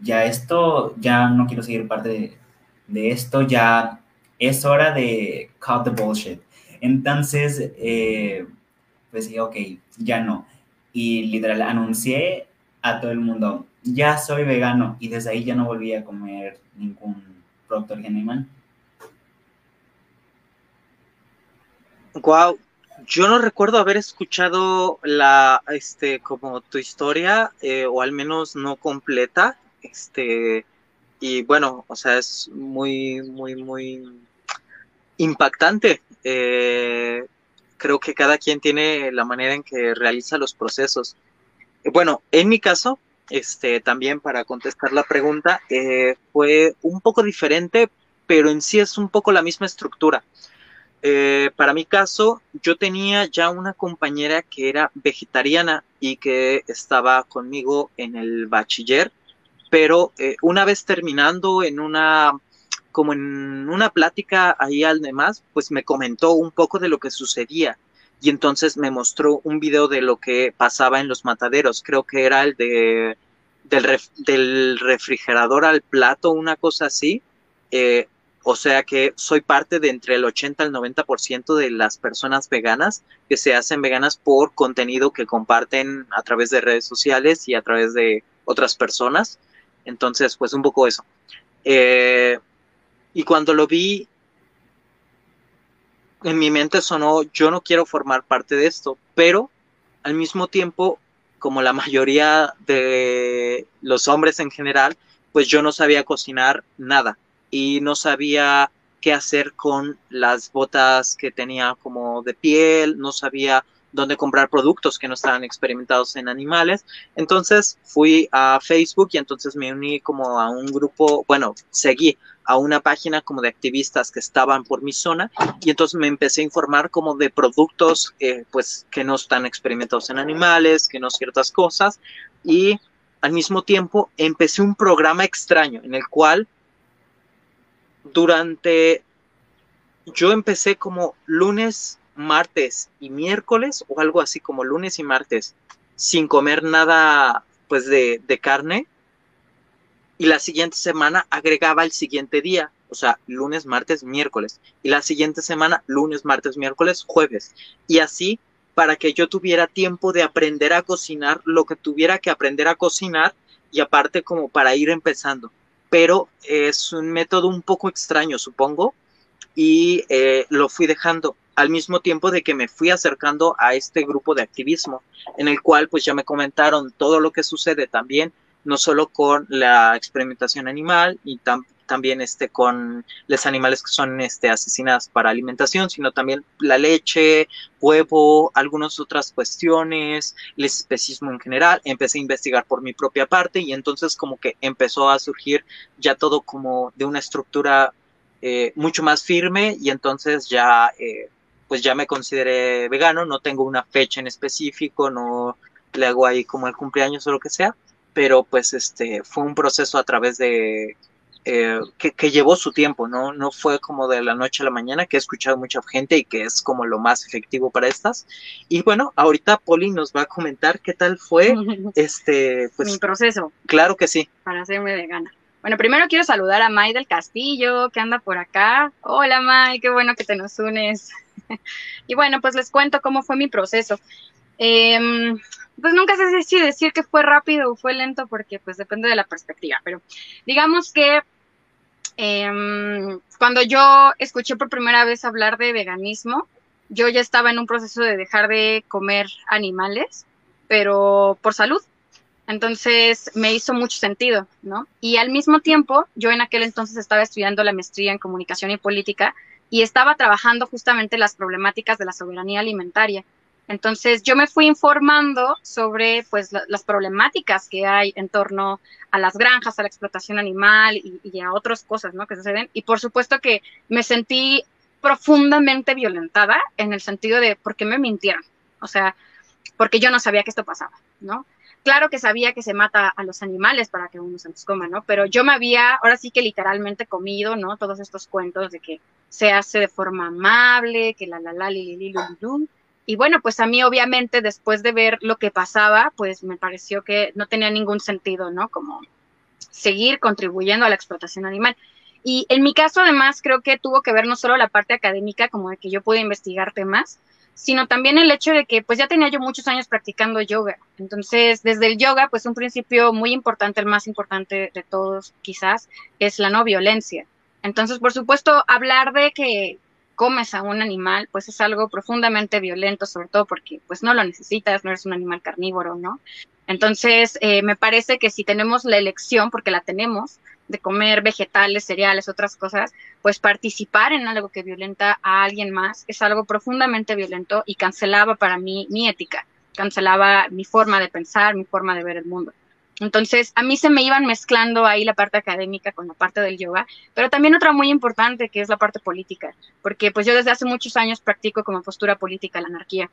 ya esto, ya no quiero seguir parte de, esto, ya es hora de cut the bullshit. Entonces, eh, pues dije, ok, ya no. Y literal, anuncié a todo el mundo, ya soy vegano y desde ahí ya no volví a comer ningún producto animal. Wow, yo no recuerdo haber escuchado la, este, como tu historia, eh, o al menos no completa, este, y bueno, o sea, es muy, muy, muy impactante. Eh, creo que cada quien tiene la manera en que realiza los procesos. Bueno, en mi caso, este, también para contestar la pregunta, eh, fue un poco diferente, pero en sí es un poco la misma estructura. Eh, para mi caso, yo tenía ya una compañera que era vegetariana y que estaba conmigo en el bachiller, pero eh, una vez terminando en una, como en una plática ahí al demás, pues me comentó un poco de lo que sucedía y entonces me mostró un video de lo que pasaba en los mataderos, creo que era el de del, refrigerador al plato, una cosa así. Eh, o sea que soy parte de entre el 80 al 90% de las personas veganas que se hacen veganas por contenido que comparten a través de redes sociales y a través de otras personas. Entonces, pues un poco eso. Eh, Y cuando lo vi, en mi mente sonó, yo no quiero formar parte de esto, pero al mismo tiempo, como la mayoría de los hombres en general, pues yo no sabía cocinar nada y no sabía qué hacer con las botas que tenía como de piel, no sabía dónde comprar productos que no estaban experimentados en animales. Entonces fui a Facebook y entonces me uní como a un grupo, bueno, seguí a una página como de activistas que estaban por mi zona y entonces me empecé a informar como de productos eh, pues que no están experimentados en animales, que no ciertas cosas y al mismo tiempo empecé un programa extraño en el cual durante yo empecé como lunes martes y miércoles o algo así como lunes y martes sin comer nada pues de, de carne. Y la siguiente semana agregaba el siguiente día, o sea, lunes, martes, miércoles. Y la siguiente semana lunes, martes, miércoles, jueves. Y así para que yo tuviera tiempo de aprender a cocinar lo que tuviera que aprender a cocinar y aparte como para ir empezando. Pero es un método un poco extraño, supongo, y eh, lo fui dejando al mismo tiempo de que me fui acercando a este grupo de activismo, en el cual pues ya me comentaron todo lo que sucede también, no solo con la experimentación animal y también este, con los animales que son este, asesinados para alimentación, sino también la leche, huevo, algunas otras cuestiones, el especismo en general. Empecé a investigar por mi propia parte y entonces como que empezó a surgir ya todo como de una estructura eh, mucho más firme y entonces ya eh, pues ya me consideré vegano, no tengo una fecha en específico, no le hago ahí como el cumpleaños o lo que sea, pero pues este fue un proceso a través de eh, que, llevó su tiempo, ¿no? No fue como de la noche a la mañana, que he escuchado mucha gente y que es como lo más efectivo para estas. Y bueno, ahorita Poli nos va a comentar qué tal fue este, pues, mi proceso. Claro que sí. Para hacerme vegana. Bueno, primero quiero saludar a May del Castillo, que anda por acá. Hola May, qué bueno que te nos unes. y bueno, pues les cuento cómo fue mi proceso. Em, pues nunca sé si decir que fue rápido o fue lento porque pues depende de la perspectiva, pero digamos que em, cuando yo escuché por primera vez hablar de veganismo, yo ya estaba en un proceso de dejar de comer animales, pero por salud. Entonces me hizo mucho sentido, ¿no? Y al mismo tiempo, yo en aquel entonces estaba estudiando la maestría en comunicación y política y estaba trabajando justamente las problemáticas de la soberanía alimentaria. Entonces yo me fui informando sobre pues las problemáticas que hay en torno a las granjas, a la explotación animal y, a otras cosas ¿no? que suceden. Y por supuesto que me sentí profundamente violentada en el sentido de por qué me mintieron. O sea, porque yo no sabía que esto pasaba, ¿no? claro que sabía que se mata a los animales para que uno se los coma, ¿no? Pero yo me había, ahora sí que literalmente comido, ¿no? Todos estos cuentos de que se hace de forma amable, que la la la li, li, li, Y bueno, pues a mí obviamente después de ver lo que pasaba, pues me pareció que no tenía ningún sentido, ¿no? Como seguir contribuyendo a la explotación animal. Y en mi caso, además, creo que tuvo que ver no solo la parte académica, como de que yo pude investigar temas, sino también el hecho de que pues ya tenía yo muchos años practicando yoga. Entonces, desde el yoga, pues un principio muy importante, el más importante de todos quizás, es la no violencia. Entonces, por supuesto, hablar de que comes a un animal, pues es algo profundamente violento, sobre todo porque pues no lo necesitas, no eres un animal carnívoro, ¿no? Entonces, eh, me parece que si tenemos la elección, porque la tenemos, de comer vegetales, cereales, otras cosas, pues participar en algo que violenta a alguien más es algo profundamente violento y cancelaba para mí mi ética, cancelaba mi forma de pensar, mi forma de ver el mundo. Entonces, a mí se me iban mezclando ahí la parte académica con la parte del yoga, pero también otra muy importante que es la parte política, porque pues yo desde hace muchos años practico como postura política la anarquía.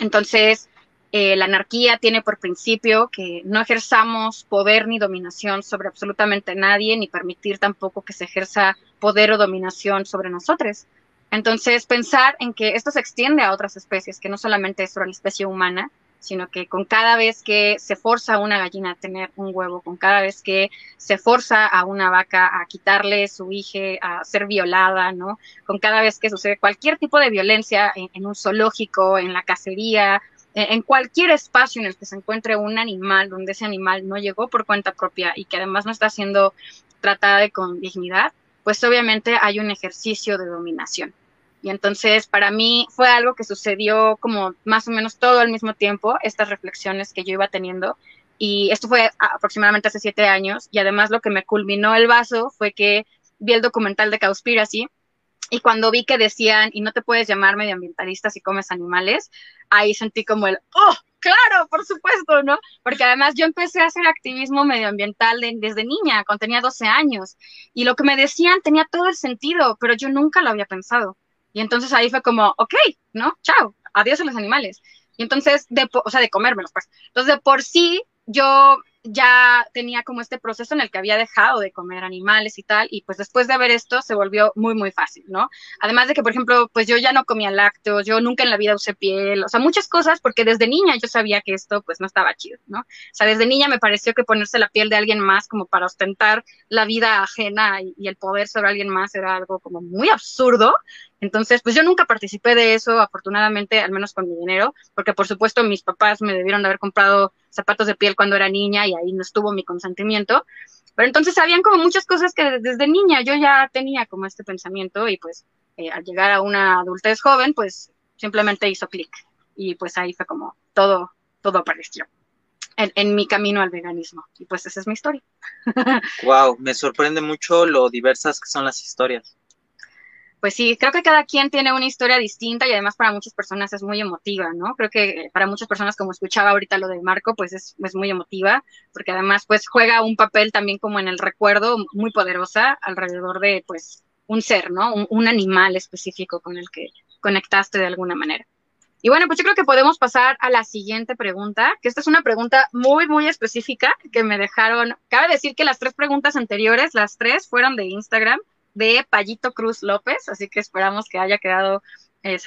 Entonces, eh, la anarquía tiene por principio que no ejerzamos poder ni dominación sobre absolutamente nadie, ni permitir tampoco que se ejerza poder o dominación sobre nosotros. Entonces, pensar en que esto se extiende a otras especies, que no solamente es sobre la especie humana, sino que con cada vez que se forza a una gallina a tener un huevo, con cada vez que se forza a una vaca a quitarle su hija, a ser violada, ¿no? Con cada vez que sucede cualquier tipo de violencia en un zoológico, en la cacería, en cualquier espacio en el que se encuentre un animal donde ese animal no llegó por cuenta propia y que además no está siendo tratada con dignidad, pues obviamente hay un ejercicio de dominación. Y entonces para mí fue algo que sucedió como más o menos todo al mismo tiempo, estas reflexiones que yo iba teniendo. Y esto fue aproximadamente hace siete años. Y además lo que me culminó el vaso fue que vi el documental de Cowspiracy. Y cuando vi que decían, y no te puedes llamar medioambientalista si comes animales, ahí sentí como el, oh, claro, por supuesto, ¿no? Porque además yo empecé a hacer activismo medioambiental desde niña, cuando tenía 12 años. Y lo que me decían tenía todo el sentido, pero yo nunca lo había pensado. Y entonces ahí fue como, ok, ¿no? Chao, adiós a los animales. Y entonces, de, o sea, de comérmelos, pues. Entonces, de por sí, yo ya tenía como este proceso en el que había dejado de comer animales y tal, y pues después de ver esto se volvió muy, muy fácil, ¿no? Además de que, por ejemplo, pues yo ya no comía lácteos, yo nunca en la vida usé piel, o sea, muchas cosas, porque desde niña yo sabía que esto pues no estaba chido, ¿no? O sea, desde niña me pareció que ponerse la piel de alguien más como para ostentar la vida ajena y, y el poder sobre alguien más era algo como muy absurdo, entonces, pues yo nunca participé de eso, afortunadamente, al menos con mi dinero, porque por supuesto mis papás me debieron de haber comprado zapatos de piel cuando era niña y ahí no estuvo mi consentimiento. Pero entonces habían como muchas cosas que desde niña yo ya tenía como este pensamiento y pues eh, al llegar a una adultez joven, pues simplemente hizo clic y pues ahí fue como todo, todo apareció. En, en, mi camino al veganismo. Y pues esa es mi historia. wow, me sorprende mucho lo diversas que son las historias pues sí, creo que cada quien tiene una historia distinta y además para muchas personas es muy emotiva, ¿no? Creo que para muchas personas, como escuchaba ahorita lo de Marco, pues es, es muy emotiva, porque además pues juega un papel también como en el recuerdo muy poderosa alrededor de pues un ser, ¿no? Un, un animal específico con el que conectaste de alguna manera. Y bueno, pues yo creo que podemos pasar a la siguiente pregunta, que esta es una pregunta muy, muy específica que me dejaron. Cabe decir que las tres preguntas anteriores, las tres fueron de Instagram, de Payito Cruz López, así que esperamos que haya quedado eh,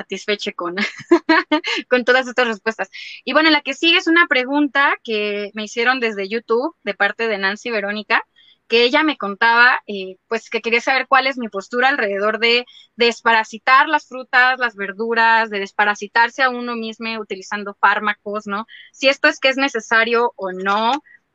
con, con todas estas respuestas. Y bueno, la que sigue es una pregunta que me hicieron desde YouTube de parte de Nancy Verónica, que ella me contaba, eh, pues que quería saber cuál es mi postura alrededor de desparasitar las frutas, las verduras, de desparasitarse a uno mismo utilizando fármacos, ¿no? Si esto es que es necesario o no,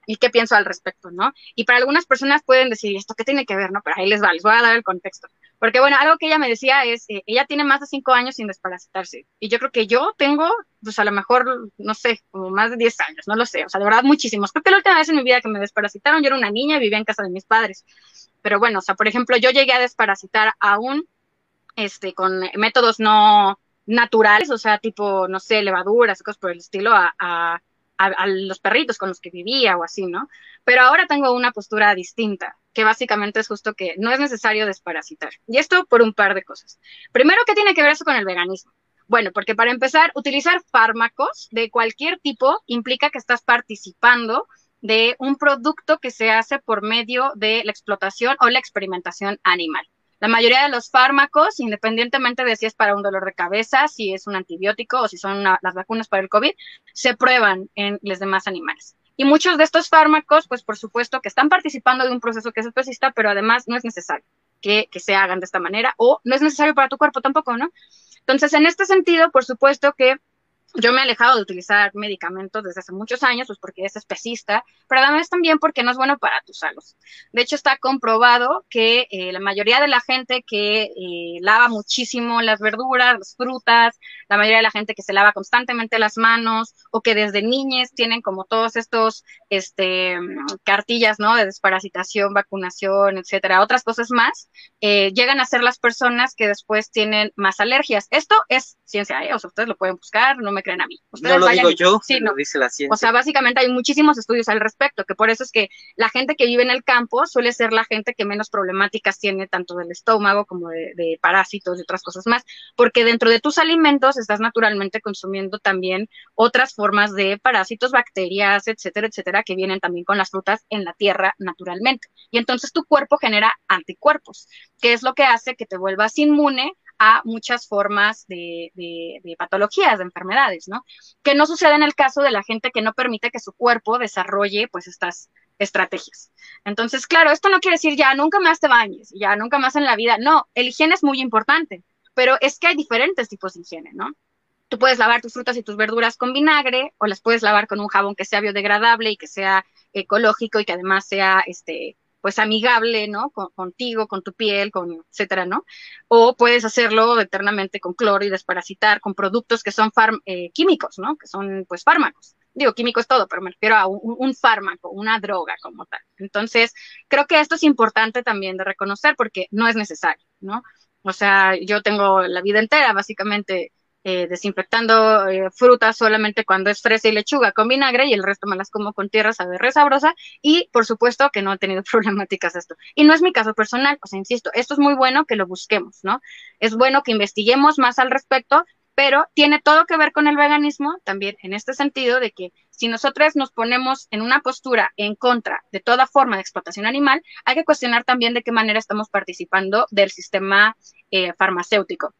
y qué pienso al respecto, ¿no? Y para algunas personas pueden decir, ¿esto qué tiene que ver, no? Pero ahí les va, les voy a dar el contexto. Porque, bueno, algo que ella me decía es, eh, ella tiene más de cinco años sin desparasitarse. Y yo creo que yo tengo, pues a lo mejor, no sé, como más de diez años, no lo sé. O sea, de verdad, muchísimos. Creo que la última vez en mi vida que me desparasitaron, yo era una niña y vivía en casa de mis padres. Pero bueno, o sea, por ejemplo, yo llegué a desparasitar aún, este, con métodos no naturales, o sea, tipo, no sé, levaduras, cosas por el estilo, a a, los perritos con los que vivía o así, ¿no? Pero ahora tengo una postura distinta, que básicamente es justo que no es necesario desparasitar. Y esto por un par de cosas. Primero, ¿qué tiene que ver eso con el veganismo? Bueno, porque para empezar, utilizar fármacos de cualquier tipo implica que estás participando de un producto que se hace por medio de la explotación o la experimentación animal. La mayoría de los fármacos, independientemente de si es para un dolor de cabeza, si es un antibiótico o si son las vacunas para el COVID, se prueban en los demás animales. Y muchos de estos fármacos, pues por supuesto que están participando de un proceso que es especista, pero además no es necesario que, que se hagan de esta manera o no es necesario para tu cuerpo tampoco, ¿no? Entonces, en este sentido, por supuesto que yo me he alejado de utilizar medicamentos desde hace muchos años, pues porque es especista, pero además también porque no es bueno para tu salud. De hecho, está comprobado que eh, la mayoría de la gente que eh, lava muchísimo las verduras, las frutas, la mayoría de la gente que se lava constantemente las manos o que desde niñez tienen como todos estos este, cartillas, ¿no? De desparasitación, vacunación, etcétera, otras cosas más, eh, llegan a ser las personas que después tienen más alergias. Esto es ciencia, ¿eh? O sea, ustedes lo pueden buscar, no me a mí. no lo digo yo, sí, lo dice la ciencia. O sea, básicamente hay muchísimos estudios al respecto, que por eso es que la gente que vive en el campo suele ser la gente que menos problemáticas tiene, tanto del estómago como de, parásitos y otras cosas más, porque dentro de tus alimentos estás naturalmente consumiendo también otras formas de parásitos, bacterias, etcétera, etcétera, que vienen también con las frutas en la tierra naturalmente. Y entonces tu cuerpo genera anticuerpos, que es lo que hace que te vuelvas inmune a muchas formas de, patologías, de enfermedades, ¿no? Que no sucede en el caso de la gente que no permite que su cuerpo desarrolle, pues, estas estrategias. Entonces, claro, esto no quiere decir ya nunca más te bañes, ya nunca más en la vida. No, el higiene es muy importante, pero es que hay diferentes tipos de higiene, ¿no? Tú puedes lavar tus frutas y tus verduras con vinagre o las puedes lavar con un jabón que sea biodegradable y que sea ecológico y que además sea este pues amigable, ¿no? contigo, con tu piel, con etcétera, ¿no? O puedes hacerlo eternamente con cloro y desparasitar con productos que son eh, químicos, ¿no? Que son pues fármacos. Digo, químico es todo, pero me refiero a un, fármaco, una droga como tal. Entonces, creo que esto es importante también de reconocer porque no es necesario, ¿no? O sea, yo tengo la vida entera básicamente eh, desinfectando eh, frutas solamente cuando es fresa y lechuga con vinagre y el resto me las como con tierra, sabe re sabrosa y por supuesto que no he tenido problemáticas esto. Y no es mi caso personal, o sea, insisto, esto es muy bueno que lo busquemos, ¿no? Es bueno que investiguemos más al respecto, pero tiene todo que ver con el veganismo también en este sentido de que si nosotros nos ponemos en una postura en contra de toda forma de explotación animal, hay que cuestionar también de qué manera estamos participando del sistema eh, farmacéutico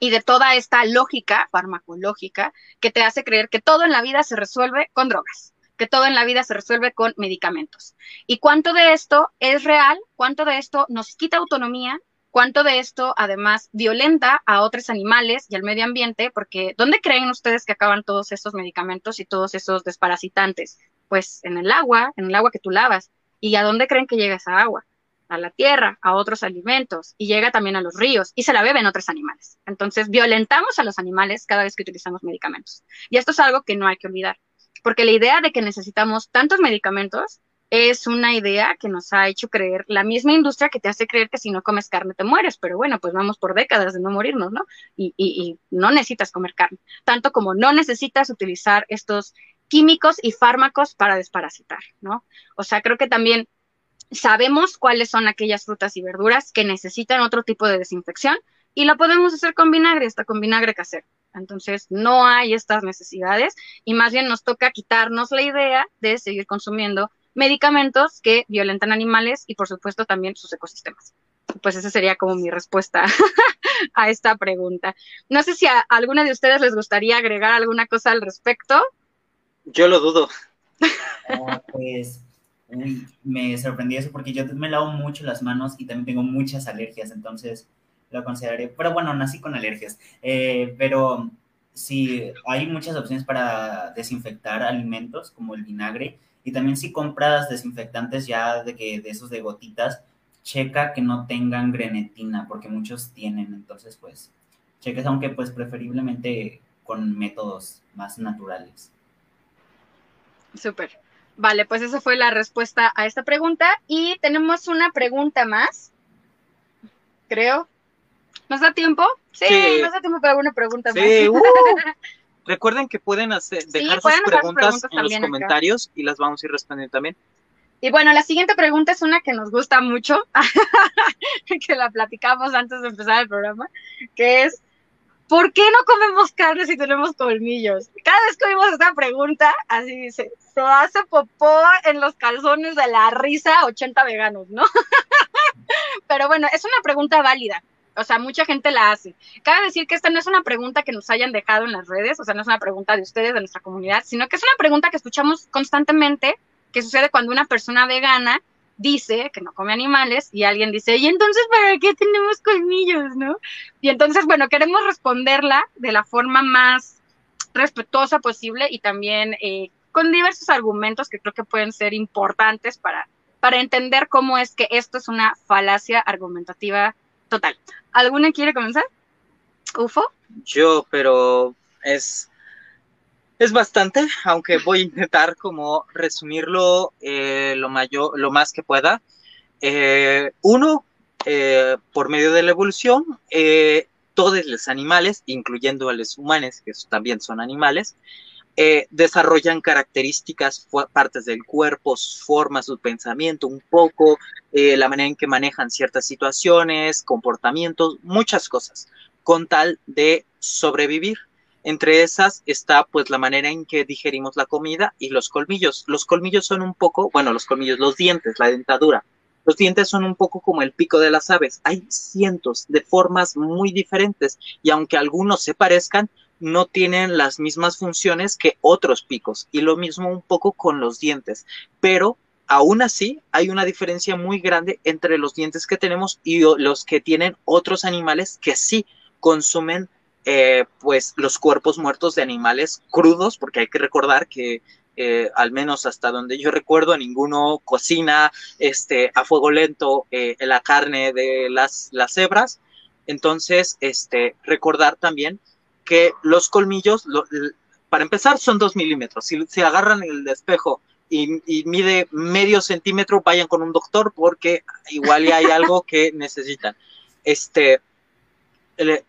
y de toda esta lógica farmacológica que te hace creer que todo en la vida se resuelve con drogas, que todo en la vida se resuelve con medicamentos. ¿Y cuánto de esto es real? ¿Cuánto de esto nos quita autonomía? ¿Cuánto de esto además violenta a otros animales y al medio ambiente? Porque ¿dónde creen ustedes que acaban todos esos medicamentos y todos esos desparasitantes? Pues en el agua, en el agua que tú lavas. ¿Y a dónde creen que llega esa agua? A la tierra, a otros alimentos y llega también a los ríos y se la beben otros animales. Entonces, violentamos a los animales cada vez que utilizamos medicamentos. Y esto es algo que no hay que olvidar, porque la idea de que necesitamos tantos medicamentos es una idea que nos ha hecho creer la misma industria que te hace creer que si no comes carne te mueres, pero bueno, pues vamos por décadas de no morirnos, ¿no? Y, no necesitas comer carne, tanto como no necesitas utilizar estos químicos y fármacos para desparasitar, ¿no? O sea, creo que también sabemos cuáles son aquellas frutas y verduras que necesitan otro tipo de desinfección y lo podemos hacer con vinagre, hasta con vinagre casero. Entonces, no hay estas necesidades y más bien nos toca quitarnos la idea de seguir consumiendo medicamentos que violentan animales y, por supuesto, también sus ecosistemas. Pues esa sería como mi respuesta a esta pregunta. No sé si a alguna de ustedes les gustaría agregar alguna cosa al respecto. Yo lo dudo. Ah, pues me sorprendió eso porque yo me lavo mucho las manos y también tengo muchas alergias, entonces lo consideraré. Pero bueno, nací con alergias. Eh, pero sí, hay muchas opciones para desinfectar alimentos, como el vinagre. Y también si compras desinfectantes ya de que de esos de gotitas, checa que no tengan grenetina, porque muchos tienen. Entonces, pues, cheques, aunque pues preferiblemente con métodos más naturales. Súper. Vale, pues esa fue la respuesta a esta pregunta. Y tenemos una pregunta más, creo. ¿Nos da tiempo? Sí, nos da tiempo para una pregunta más. Uh. Recuerden que pueden hacer, dejar sus preguntas, en los comentarios y las vamos a ir respondiendo también. Y bueno, la siguiente pregunta es una que nos gusta mucho, que la platicamos antes de empezar el programa, que es, ¿por qué no comemos carne si tenemos colmillos? Cada vez que oímos esta pregunta, así dice, se hace popó en los calzones de la risa 80 veganos, ¿no? Pero bueno, es una pregunta válida. O sea, mucha gente la hace. Cabe decir que esta no es una pregunta que nos hayan dejado en las redes, o sea, no es una pregunta de ustedes, de nuestra comunidad, sino que es una pregunta que escuchamos constantemente, que sucede cuando una persona vegana dice que no come animales y alguien dice, ¿y entonces para qué tenemos colmillos, no? Y entonces, bueno, queremos responderla de la forma más respetuosa posible y también eh, con diversos argumentos que creo que pueden ser importantes para, para entender cómo es que esto es una falacia argumentativa total. ¿Alguna quiere comenzar? ¿Ufo? Yo, pero es es bastante, aunque voy a intentar como resumirlo eh, lo, mayor, lo más que pueda. Eh, uno, eh, por medio de la evolución, todos los animales, incluyendo a los humanos, que también son animales, desarrollan características, partes del cuerpo, formas, su pensamiento, un poco, la manera en que manejan ciertas situaciones, comportamientos, muchas cosas, con tal de sobrevivir. Entre esas está pues la manera en que digerimos la comida y los colmillos. Los colmillos son un poco, bueno, los colmillos, los dientes, la dentadura. Los dientes son un poco como el pico de las aves. Hay cientos de formas muy diferentes y aunque algunos se parezcan, no tienen las mismas funciones que otros picos. Y lo mismo un poco con los dientes. Pero aún así hay una diferencia muy grande entre los dientes que tenemos y los que tienen otros animales que sí consumen eh, pues los cuerpos muertos de animales crudos, porque hay que recordar que eh, al menos hasta donde yo recuerdo, ninguno cocina este, a fuego lento eh, la carne de las, las cebras. Entonces, este, recordar también que los colmillos, para empezar, son dos milímetros. Si, si agarran el espejo y, y, mide medio centímetro, vayan con un doctor porque igual ya hay algo que necesitan. Este,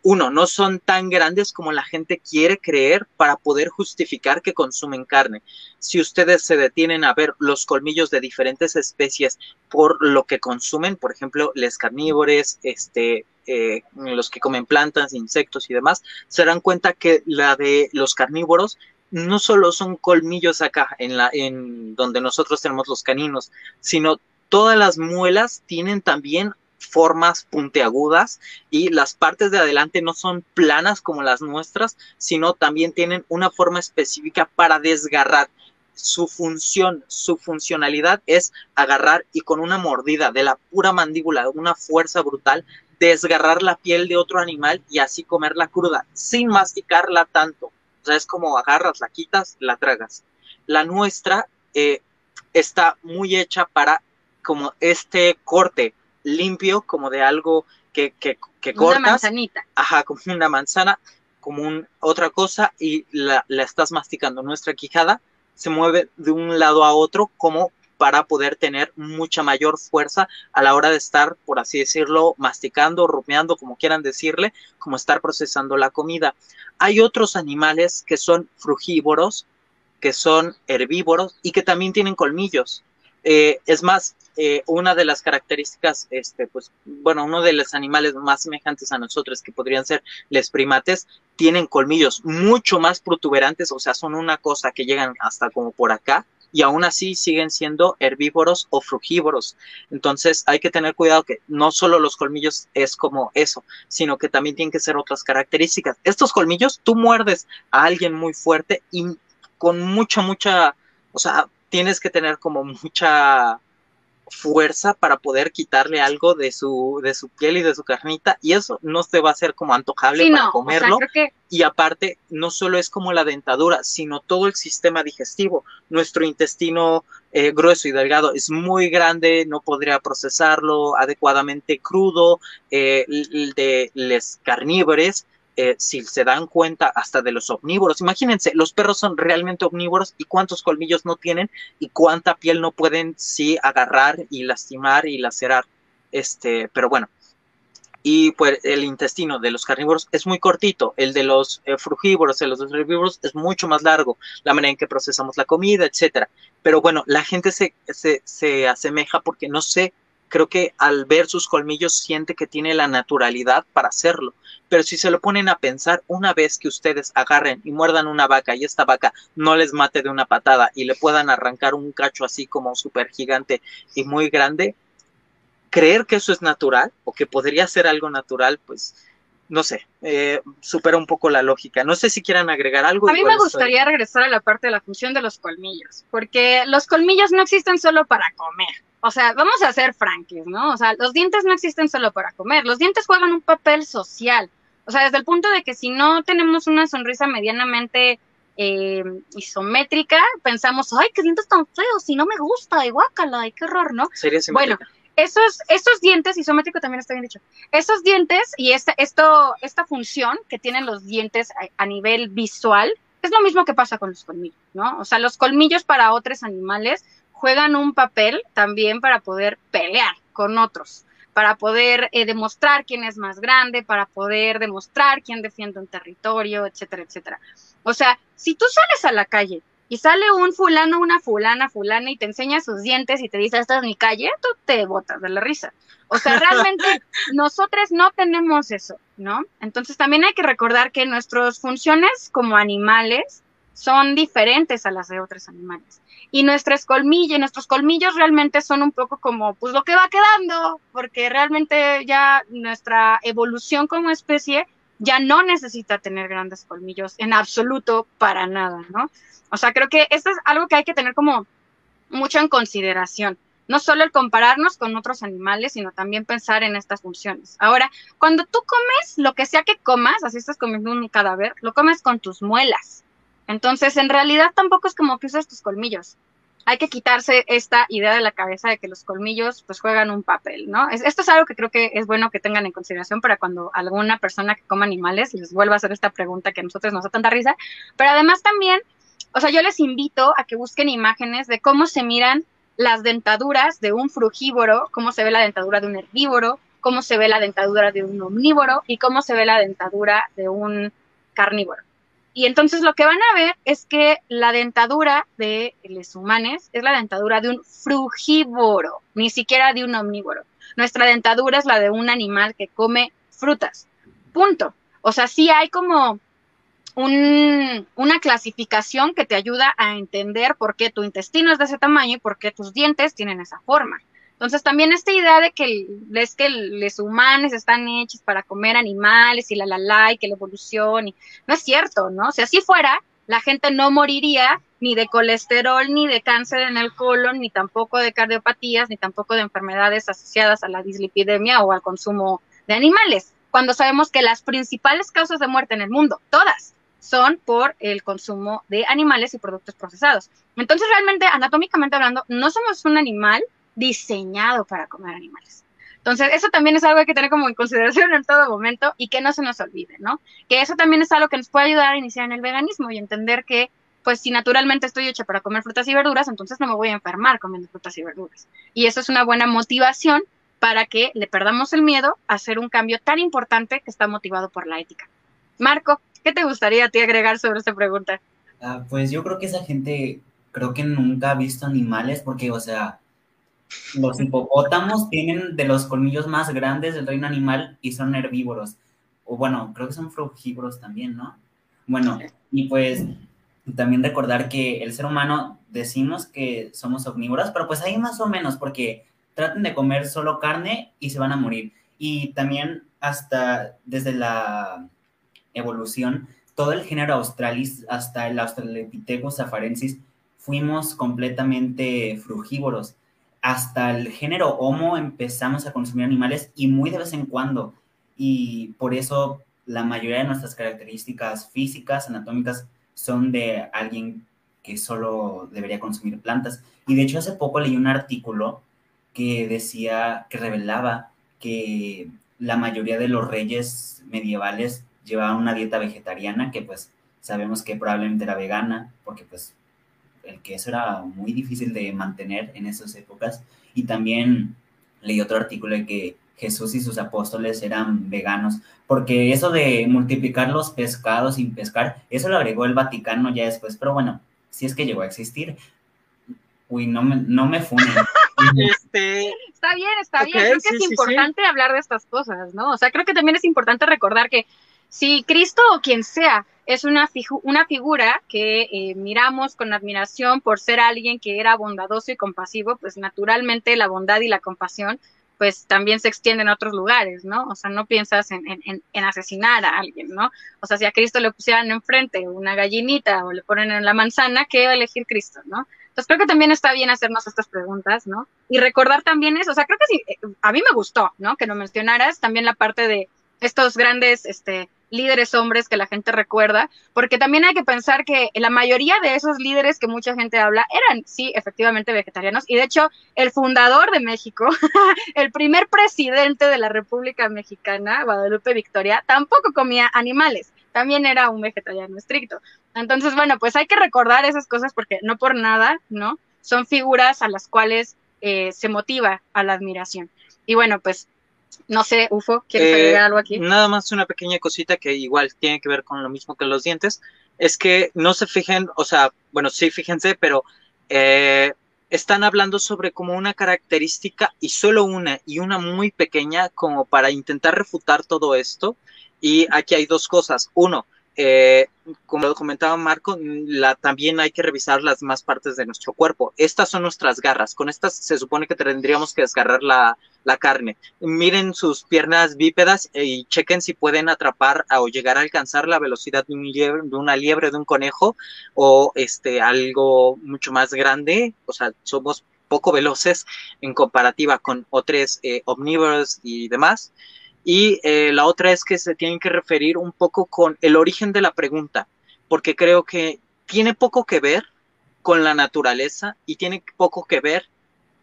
uno, no son tan grandes como la gente quiere creer para poder justificar que consumen carne. Si ustedes se detienen a ver los colmillos de diferentes especies por lo que consumen, por ejemplo, los carnívoros, este, eh, los que comen plantas, insectos y demás, se dan cuenta que la de los carnívoros no solo son colmillos acá en la en donde nosotros tenemos los caninos, sino todas las muelas tienen también formas puntiagudas y las partes de adelante no son planas como las nuestras, sino también tienen una forma específica para desgarrar. Su función, su funcionalidad es agarrar y con una mordida de la pura mandíbula, una fuerza brutal, desgarrar la piel de otro animal y así comerla cruda, sin masticarla tanto. O sea, es como agarras, la quitas, la tragas. La nuestra eh, está muy hecha para como este corte limpio, como de algo que, que, que cortas. Una manzanita. Ajá, como una manzana, como un, otra cosa, y la, la estás masticando. Nuestra quijada se mueve de un lado a otro como para poder tener mucha mayor fuerza a la hora de estar, por así decirlo, masticando, rumeando, como quieran decirle, como estar procesando la comida. Hay otros animales que son frugívoros, que son herbívoros y que también tienen colmillos. Eh, es más, eh, una de las características, este, pues, bueno, uno de los animales más semejantes a nosotros, que podrían ser los primates, tienen colmillos mucho más protuberantes, o sea, son una cosa que llegan hasta como por acá, y aún así siguen siendo herbívoros o frugívoros. Entonces hay que tener cuidado que no solo los colmillos es como eso, sino que también tienen que ser otras características. Estos colmillos, tú muerdes a alguien muy fuerte y con mucha, mucha, o sea, tienes que tener como mucha fuerza para poder quitarle algo de su, de su piel y de su carnita y eso no se va a hacer como antojable Sí, para no, o sea, comerlo. que y aparte no solo es como la dentadura sino todo el sistema digestivo. Nuestro intestino eh, grueso y delgado es muy grande no podría procesarlo adecuadamente crudo eh, de los carnívoros eh, si se dan cuenta hasta de los omnívoros, imagínense, los perros son realmente omnívoros y cuántos colmillos no tienen y cuánta piel no pueden sí agarrar y lastimar y lacerar. Este, pero bueno. Y pues el intestino de los carnívoros es muy cortito, el de los eh, frugívoros, de los herbívoros es mucho más largo, la manera en que procesamos la comida, etcétera. Pero bueno, la gente se, se, se asemeja porque no sé, creo que al ver sus colmillos siente que tiene la naturalidad para hacerlo. Pero si se lo ponen a pensar, una vez que ustedes agarren y muerdan una vaca y esta vaca no les mate de una patada y le puedan arrancar un cacho así como súper gigante y muy grande, creer que eso es natural o que podría ser algo natural, pues no sé, eh, supera un poco la lógica. No sé si quieran agregar algo. A mí me gustaría regresar a la parte de la función de los colmillos, porque los colmillos no existen solo para comer. O sea, vamos a ser franques, ¿no? O sea, los dientes no existen solo para comer. Los dientes juegan un papel social. O sea, desde el punto de que si no tenemos una sonrisa medianamente eh, isométrica, pensamos, ay, qué dientes tan feos, y no me gusta, y guácala, y qué horror, ¿no? Sería Bueno. Esos, esos dientes, isométrico también está bien dicho, esos dientes y esta, esto, esta función que tienen los dientes a, nivel visual, es lo mismo que pasa con los colmillos, ¿no? O sea, los colmillos para otros animales juegan un papel también para poder pelear con otros, para poder eh, demostrar quién es más grande, para poder demostrar quién defiende un territorio, etcétera, etcétera. O sea, si tú sales a la calle y sale un fulano, una fulana, fulana y te enseña sus dientes y te dice, esta es mi calle, tú te botas de la risa. O sea, realmente nosotros no tenemos eso, ¿no? Entonces también hay que recordar que nuestras funciones como animales son diferentes a las de otros animales. Y nuestros colmillos, nuestros colmillos realmente son un poco como, pues lo que va quedando, porque realmente ya nuestra evolución como especie ya no necesita tener grandes colmillos en absoluto para nada, ¿no? O sea, creo que esto es algo que hay que tener como mucho en consideración. No solo el compararnos con otros animales, sino también pensar en estas funciones. Ahora, cuando tú comes lo que sea que comas, así estás comiendo un cadáver, lo comes con tus muelas. Entonces, en realidad tampoco es como que uses tus colmillos. Hay que quitarse esta idea de la cabeza de que los colmillos pues juegan un papel, ¿no? esto es algo que creo que es bueno que tengan en consideración para cuando alguna persona que coma animales les vuelva a hacer esta pregunta que a nosotros nos da tanta risa. Pero además también, o sea, yo les invito a que busquen imágenes de cómo se miran las dentaduras de un frugívoro, cómo se ve la dentadura de un herbívoro, cómo se ve la dentadura de un omnívoro y cómo se ve la dentadura de un carnívoro. Y entonces lo que van a ver es que la dentadura de los humanos es la dentadura de un frugívoro, ni siquiera de un omnívoro. Nuestra dentadura es la de un animal que come frutas. Punto. O sea, sí hay como una clasificación que te ayuda a entender por qué tu intestino es de ese tamaño y por qué tus dientes tienen esa forma. Entonces también esta idea de que es que los humanos están hechos para comer animales y la la la y que la evolución no es cierto, ¿no? Si así fuera, la gente no moriría ni de colesterol, ni de cáncer en el colon, ni tampoco de cardiopatías, ni tampoco de enfermedades asociadas a la dislipidemia o al consumo de animales, cuando sabemos que las principales causas de muerte en el mundo, todas, son por el consumo de animales y productos procesados. Entonces, realmente, anatómicamente hablando, no somos un animal diseñado para comer animales. Entonces, eso también es algo que hay que tener como en consideración en todo momento y que no se nos olvide, ¿no? Que eso también es algo que nos puede ayudar a iniciar en el veganismo y entender que, pues, si naturalmente estoy hecha para comer frutas y verduras, entonces no me voy a enfermar comiendo frutas y verduras. Y eso es una buena motivación para que le perdamos el miedo a hacer un cambio tan importante que está motivado por la ética. Marco, ¿Qué te gustaría a ti agregar sobre esta pregunta? Ah, pues yo creo que esa gente creo que nunca ha visto animales porque, o sea, los hipopótamos tienen de los colmillos más grandes del reino animal y son herbívoros. O bueno, creo que son frugívoros también, ¿no? Bueno, y pues también recordar que el ser humano decimos que somos omnívoros, pero pues ahí más o menos, porque traten de comer solo carne y se van a morir. Y también hasta desde la evolución, todo el género Australis hasta el Australopithecus afarensis fuimos completamente frugívoros. Hasta el género Homo empezamos a consumir animales y muy de vez en cuando. Y por eso la mayoría de nuestras características físicas, anatómicas, son de alguien que solo debería consumir plantas. Y de hecho hace poco leí un artículo que decía, que revelaba que la mayoría de los reyes medievales llevaba una dieta vegetariana que pues sabemos que probablemente era vegana, porque pues el queso era muy difícil de mantener en esas épocas. Y también leí otro artículo de que Jesús y sus apóstoles eran veganos, porque eso de multiplicar los pescados sin pescar, eso lo agregó el Vaticano ya después, pero bueno, si es que llegó a existir. Uy, no me, no me funen. este... Está bien, está bien. Creo que es importante hablar de estas cosas, ¿no? O sea, creo que también es importante recordar que si Cristo o quien sea es una, una figura que eh, miramos con admiración por ser alguien que era bondadoso y compasivo, pues naturalmente la bondad y la compasión pues también se extienden a otros lugares, ¿no? O sea, no piensas en, en, asesinar a alguien, ¿no? O sea, si a Cristo le pusieran enfrente una gallinita o le ponen en la manzana, ¿qué va a elegir Cristo, no? Entonces creo que también está bien hacernos estas preguntas, ¿no? Y recordar también eso, o sea, creo que eh, a mí me gustó, ¿no? Que lo mencionaras, también la parte de estos grandes, este, líderes hombres que la gente recuerda, porque también hay que pensar que la mayoría de esos líderes que mucha gente habla eran, sí, efectivamente vegetarianos, y de hecho el fundador de México, el primer presidente de la República Mexicana, Guadalupe Victoria, tampoco comía animales, también era un vegetariano estricto. Entonces, bueno, pues hay que recordar esas cosas porque no por nada, ¿no? Son figuras a las cuales eh, se motiva a la admiración. Y bueno, pues no sé, Ufo, ¿quieres eh, agregar algo aquí? Nada más una pequeña cosita que igual tiene que ver con lo mismo que los dientes. Es que no se fijen, o sea, bueno, sí, fíjense, pero eh, están hablando sobre como una característica y solo una, y una muy pequeña, como para intentar refutar todo esto. Y aquí hay dos cosas. Uno, eh, como lo comentaba Marco, también hay que revisar las más partes de nuestro cuerpo. Estas son nuestras garras. Con estas se supone que tendríamos que desgarrar la, la carne. Miren sus piernas bípedas y chequen si pueden atrapar o llegar a alcanzar la velocidad de, un liebre, de una liebre, de un conejo o este, algo mucho más grande. O sea, somos poco veloces en comparativa con otros eh, omnívoros y demás. Y eh, la otra es que se tienen que referir un poco con el origen de la pregunta, porque creo que tiene poco que ver con la naturaleza y tiene poco que ver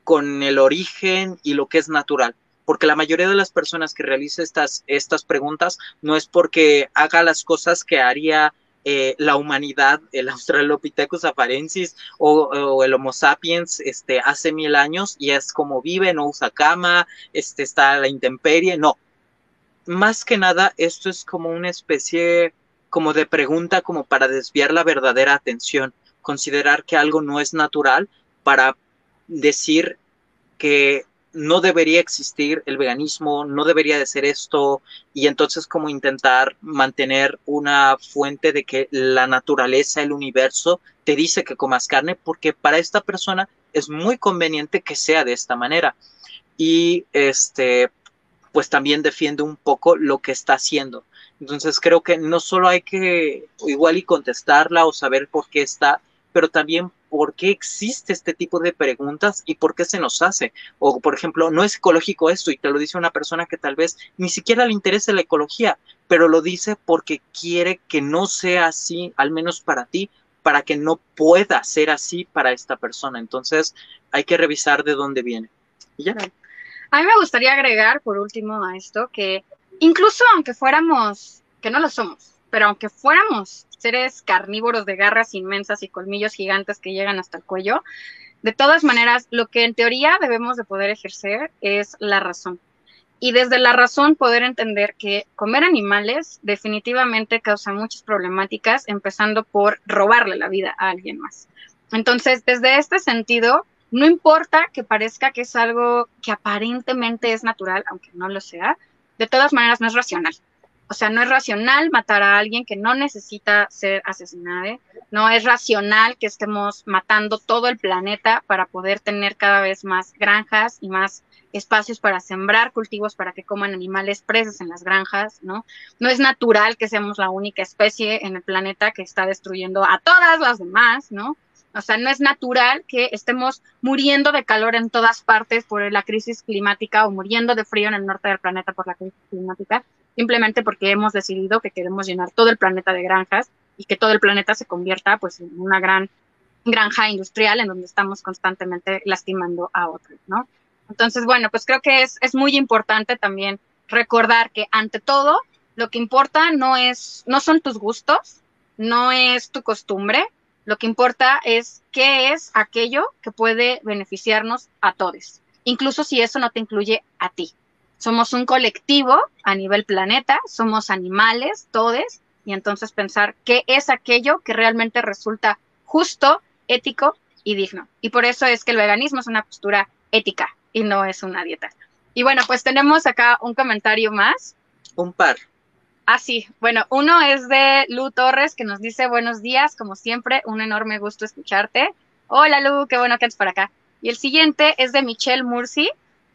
con el origen y lo que es natural. Porque la mayoría de las personas que realiza estas, estas preguntas no es porque haga las cosas que haría eh, la humanidad, el Australopithecus afarensis o, el Homo sapiens este, hace mil años y es como vive, no usa cama, este, está a la intemperie, no. Más que nada, esto es como una especie como de pregunta como para desviar la verdadera atención, considerar que algo no es natural para decir que no debería existir el veganismo, no debería de ser esto, y entonces como intentar mantener una fuente de que la naturaleza, el universo, te dice que comas carne, porque para esta persona es muy conveniente que sea de esta manera. Y este, pues también defiende un poco lo que está haciendo. Entonces creo que no solo hay que igual y contestarla o saber por qué está, pero también por qué existe este tipo de preguntas y por qué se nos hace. O, por ejemplo, no es ecológico esto y te lo dice una persona que tal vez ni siquiera le interese la ecología, pero lo dice porque quiere que no sea así, al menos para ti, para que no pueda ser así para esta persona. Entonces, hay que revisar de dónde viene. Y ya. A mí me gustaría agregar, por último, a esto, que incluso aunque fuéramos, que no lo somos, pero aunque fuéramos seres carnívoros de garras inmensas y colmillos gigantes que llegan hasta el cuello, de todas maneras, lo que en teoría debemos de poder ejercer es la razón. Y desde la razón poder entender que comer animales definitivamente causa muchas problemáticas, empezando por robarle la vida a alguien más. Entonces, desde este sentido, no importa que parezca que es algo que aparentemente es natural, aunque no lo sea, de todas maneras no es racional. O sea, no es racional matar a alguien que no necesita ser asesinado, no es racional que estemos matando todo el planeta para poder tener cada vez más granjas y más espacios para sembrar cultivos para que coman animales presos en las granjas, ¿no? No es natural que seamos la única especie en el planeta que está destruyendo a todas las demás, ¿no? O sea, no es natural que estemos muriendo de calor en todas partes por la crisis climática o muriendo de frío en el norte del planeta por la crisis climática, simplemente porque hemos decidido que queremos llenar todo el planeta de granjas y que todo el planeta se convierta pues en una gran granja industrial en donde estamos constantemente lastimando a otros, ¿no? Entonces, bueno, pues creo que es, es muy importante también recordar que ante todo lo que importa no es, no son tus gustos, no es tu costumbre, lo que importa es qué es aquello que puede beneficiarnos a todos, incluso si eso no te incluye a ti. Somos un colectivo a nivel planeta, somos animales, todos, y entonces pensar qué es aquello que realmente resulta justo, ético y digno. Y por eso es que el veganismo es una postura ética y no es una dieta. Y bueno, pues tenemos acá un comentario más. Un par. Ah, sí. Bueno, uno es de Lu Torres que nos dice buenos días, como siempre, un enorme gusto escucharte. Hola Lu, qué bueno que estás por acá. Y el siguiente es de Michelle Mursi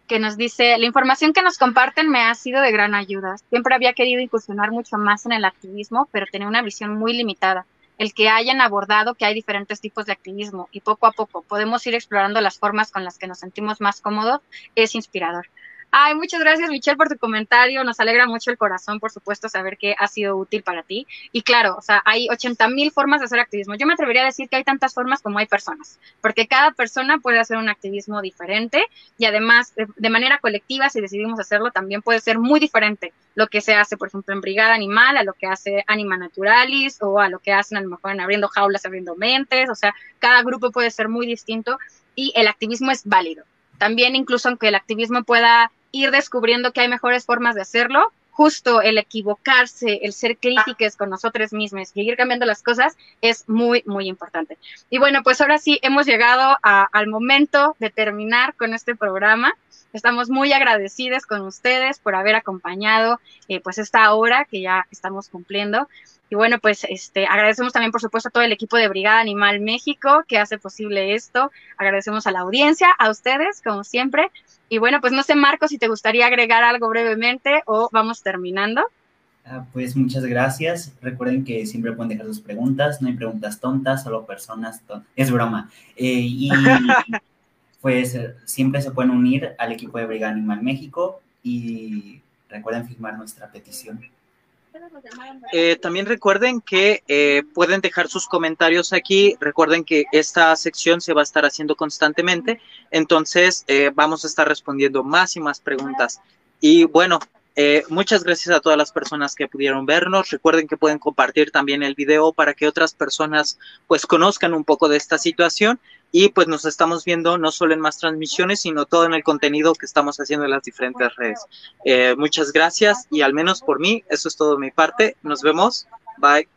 que nos dice, la información que nos comparten me ha sido de gran ayuda. Siempre había querido incursionar mucho más en el activismo, pero tenía una visión muy limitada. El que hayan abordado que hay diferentes tipos de activismo y poco a poco podemos ir explorando las formas con las que nos sentimos más cómodos es inspirador. Ay, muchas gracias Michelle por tu comentario. Nos alegra mucho el corazón, por supuesto, saber que ha sido útil para ti. Y claro, o sea, hay 80 mil formas de hacer activismo. Yo me atrevería a decir que hay tantas formas como hay personas, porque cada persona puede hacer un activismo diferente y además de, manera colectiva, si decidimos hacerlo, también puede ser muy diferente lo que se hace, por ejemplo, en Brigada Animal, a lo que hace Anima Naturalis o a lo que hacen a lo mejor en Abriendo Jaulas, Abriendo Mentes. O sea, cada grupo puede ser muy distinto y el activismo es válido. También incluso aunque el activismo pueda ir descubriendo que hay mejores formas de hacerlo, justo el equivocarse, el ser críticos con nosotros mismos y ir cambiando las cosas es muy, muy importante. Y bueno, pues ahora sí hemos llegado al momento de terminar con este programa. Estamos muy agradecidos con ustedes por haber acompañado eh, pues esta hora que ya estamos cumpliendo. Y bueno, pues este, agradecemos también, por supuesto, a todo el equipo de Brigada Animal México que hace posible esto. Agradecemos a la audiencia, a ustedes, como siempre. Y bueno, pues no sé, Marco, si te gustaría agregar algo brevemente o vamos terminando. Ah, pues muchas gracias. Recuerden que siempre pueden dejar sus preguntas. No hay preguntas tontas, solo personas tontas. Es broma. Eh, y pues siempre se pueden unir al equipo de Brigada Animal México y recuerden firmar nuestra petición. Eh, también recuerden que eh, pueden dejar sus comentarios aquí. Recuerden que esta sección se va a estar haciendo constantemente. Entonces, eh, vamos a estar respondiendo más y más preguntas. Y bueno, eh, muchas gracias a todas las personas que pudieron vernos. Recuerden que pueden compartir también el video para que otras personas pues conozcan un poco de esta situación y pues nos estamos viendo no solo en más transmisiones, sino todo en el contenido que estamos haciendo en las diferentes redes. Eh, muchas gracias y al menos por mí, eso es todo de mi parte. Nos vemos. Bye.